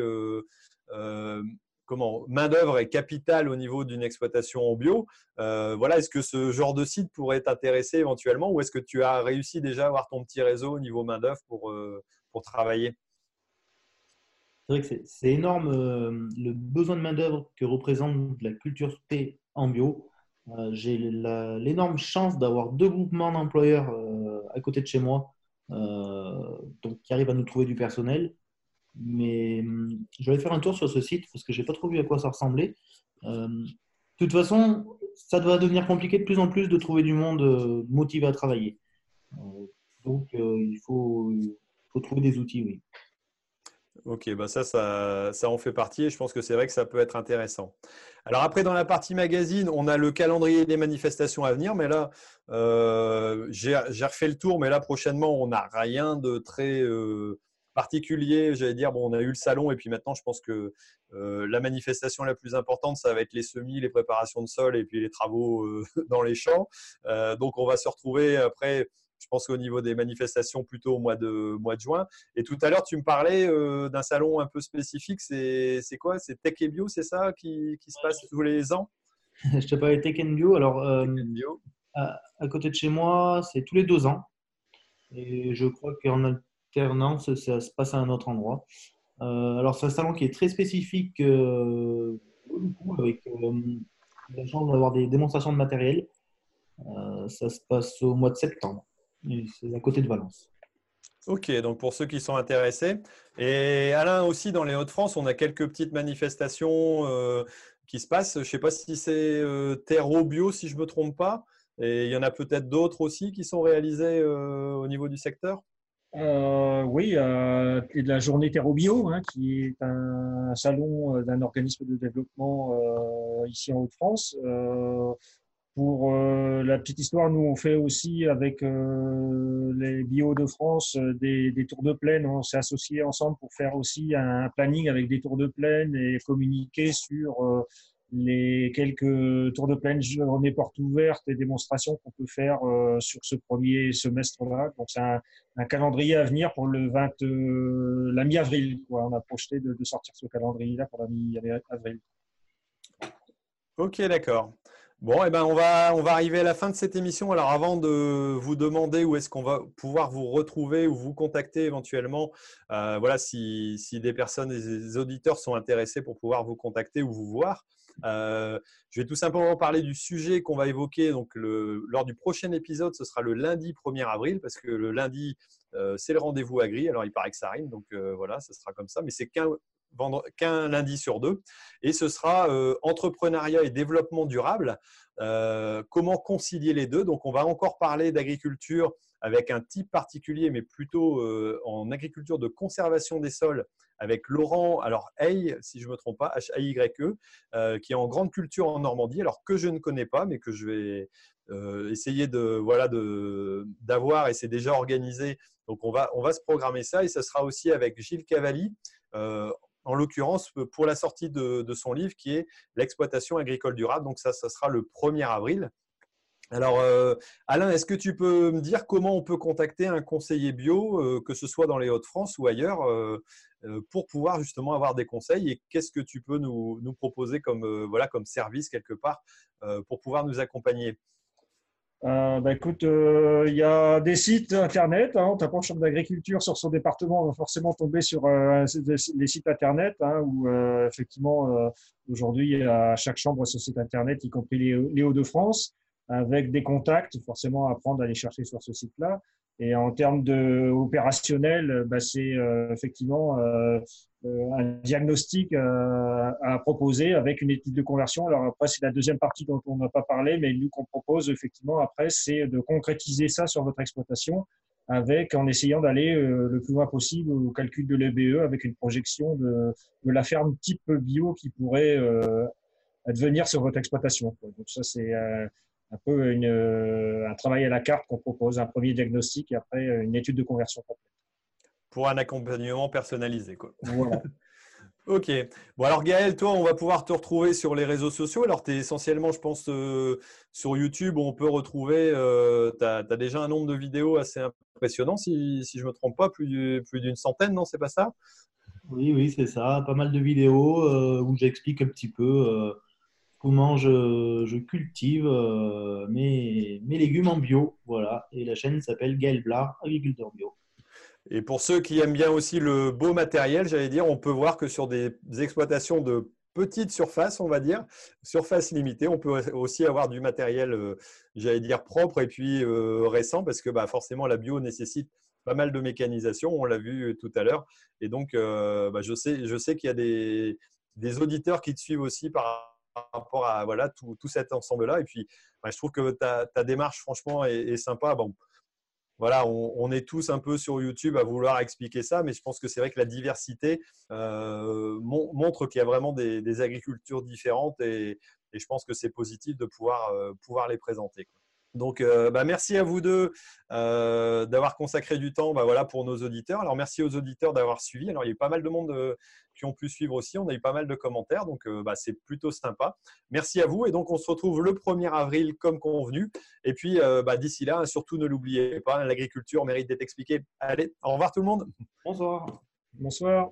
comment main d'œuvre est capitale au niveau d'une exploitation en bio. Euh, voilà, est-ce que ce genre de site pourrait t'intéresser éventuellement, ou est-ce que tu as réussi déjà à avoir ton petit réseau au niveau main d'œuvre pour, euh, pour travailler? C'est vrai que c'est énorme euh, le besoin de main d'œuvre que représente la culture P en bio. J'ai l'énorme chance d'avoir deux groupements d'employeurs à côté de chez moi, donc qui arrivent à nous trouver du personnel mais hum, je vais faire un tour sur ce site parce que je n'ai pas trop vu à quoi ça ressemblait. Euh, de toute façon, ça doit devenir compliqué de plus en plus de trouver du monde euh, motivé à travailler. Euh, donc, il faut, faut, trouver des outils, oui. Ok, bah ça, ça, en fait partie et je pense que c'est vrai que ça peut être intéressant. Alors après, dans la partie magazine, on a le calendrier des manifestations à venir, mais là, j'ai refait le tour, mais là, prochainement, on n'a rien de très particulier, j'allais dire, bon, on a eu le salon et puis maintenant, je pense que la manifestation la plus importante, ça va être les semis, les préparations de sol et puis les travaux dans les champs. donc, on va se retrouver après je pense qu'au niveau des manifestations, plutôt au mois de, mois de juin. Et tout à l'heure, tu me parlais euh, d'un salon un peu spécifique. C'est quoi? C'est Tech et Bio, c'est ça qui, qui, se passe tous les ans? Je te parlais Tech and Bio. Alors, euh, Bio. À, côté de chez moi, c'est tous les deux ans. Et je crois qu'en alternance, ça se passe à un autre endroit. Euh, alors, c'est un salon qui est très spécifique, avec la chance d'avoir des démonstrations de matériel. ça se passe au mois de septembre c'est à côté de Valence. Ok, donc pour ceux qui sont intéressés. Et Alain, aussi dans les Hauts-de-France, on a quelques petites manifestations euh, qui se passent. Je ne sais pas si c'est euh, Terreau Bio, si je ne me trompe pas. Et il y en a peut-être d'autres aussi qui sont réalisés euh, au niveau du secteur? Oui, la journée Terreau Bio, hein, qui est un salon d'un organisme de développement ici en Hauts-de-France. Pour euh, la petite histoire, nous on fait aussi avec euh, les Bio de France euh, des, tours de plaine. On s'est associés ensemble pour faire aussi un planning avec des tours de plaine et communiquer sur les quelques tours de plaine, journées portes ouvertes et démonstrations qu'on peut faire sur ce premier semestre-là. Donc c'est un, calendrier à venir pour le 20, la mi-avril. On a projeté de sortir ce calendrier-là pour la mi-avril. Ok, d'accord. Bon, eh ben, on, va, arriver à la fin de cette émission. Alors, avant de vous demander où est-ce qu'on va pouvoir vous retrouver ou vous contacter éventuellement, euh, voilà, si, des personnes, des auditeurs sont intéressés pour pouvoir vous contacter ou vous voir, euh, je vais tout simplement parler du sujet qu'on va évoquer donc lors du prochain épisode. Ce sera le lundi 1er avril parce que le lundi, euh, c'est le rendez-vous agri. Alors, il paraît que ça rime, donc voilà, ce sera comme ça. Mais c'est qu'un lundi sur deux. Et ce sera euh, entrepreneuriat et développement durable. Euh, comment concilier les deux? Donc, on va encore parler d'agriculture avec un type particulier, mais plutôt euh, en agriculture de conservation des sols avec Laurent, alors Hay, si je ne me trompe pas, H-A-Y-E, qui est en grande culture en Normandie, alors que je ne connais pas, mais que je vais essayer de voilà d'avoir et c'est déjà organisé. Donc on va on va se programmer ça et ça sera aussi avec Gilles Cavalli en l'occurrence pour la sortie de, son livre qui est l'exploitation agricole durable. Donc ça, ça sera le 1er avril. Alors, euh, Alain, est-ce que tu peux me dire comment on peut contacter un conseiller bio, euh, que ce soit dans les Hauts-de-France ou ailleurs, euh, pour pouvoir justement avoir des conseils? Et qu'est-ce que tu peux nous, proposer comme service quelque part pour pouvoir nous accompagner? Euh, bah, écoute, euh, il y a des sites internet. Hein, on chambre d'agriculture sur son département, on va forcément tomber sur euh, les sites internet hein, où euh, effectivement aujourd'hui à chaque chambre ce site internet, y compris les, les Hauts-de-France, avec des contacts. Forcément, apprendre à aller chercher sur ce site-là. Et en termes de opérationnel, bah, c'est effectivement euh, un diagnostic euh, à proposer avec une étude de conversion. Alors après, c'est la deuxième partie dont on n'a pas parlé, mais nous qu'on propose effectivement après, c'est de concrétiser ça sur votre exploitation avec en essayant d'aller euh, le plus loin possible au calcul de l'EBE avec une projection de, de, la ferme type bio qui pourrait advenir sur votre exploitation. Donc ça, c'est un peu une, un travail à la carte qu'on propose, un premier diagnostic et après une étude de conversion complète pour un accompagnement personnalisé. Quoi. ok. Bon, alors Gaël, toi, on va pouvoir te retrouver sur les réseaux sociaux. Alors, tu es essentiellement, je pense, euh, sur YouTube, où on peut retrouver, euh, tu as, déjà un nombre de vidéos assez impressionnant, si, si je ne me trompe pas, plus, plus d'une centaine, non C'est pas ça? Oui, oui, c'est ça. Pas mal de vidéos euh, où j'explique un petit peu comment je, cultive mes, mes, légumes en bio. Voilà. Et la chaîne s'appelle Gaël Blard, agriculteur bio. Et pour ceux qui aiment bien aussi le beau matériel, j'allais dire, on peut voir que sur des exploitations de petite surface, on va dire, surface limitée, on peut aussi avoir du matériel, euh, j'allais dire, propre et puis euh, récent, parce que bah, forcément, la bio nécessite pas mal de mécanisation, on l'a vu tout à l'heure. Et donc, euh, bah, je sais, je sais qu'il y a des, auditeurs qui te suivent aussi par rapport à voilà, tout, cet ensemble-là. Et puis, bah, je trouve que ta, démarche, franchement, est, est sympa. Bon, voilà, on, est tous un peu sur YouTube à vouloir expliquer ça, mais je pense que c'est vrai que la diversité euh, montre qu'il y a vraiment des, agricultures différentes et, je pense que c'est positif de pouvoir, euh, pouvoir les présenter. Donc, euh, bah, merci à vous deux euh, d'avoir consacré du temps bah, voilà, pour nos auditeurs. Alors, merci aux auditeurs d'avoir suivi. Alors, il y a eu pas mal de monde euh, qui ont pu suivre aussi. On a eu pas mal de commentaires, donc bah, c'est plutôt sympa. Merci à vous. Et donc, on se retrouve le 1er avril comme convenu. Et puis, d'ici là, surtout ne l'oubliez pas, l'agriculture mérite d'être expliquée. Allez, au revoir tout le monde. Bonsoir. Bonsoir.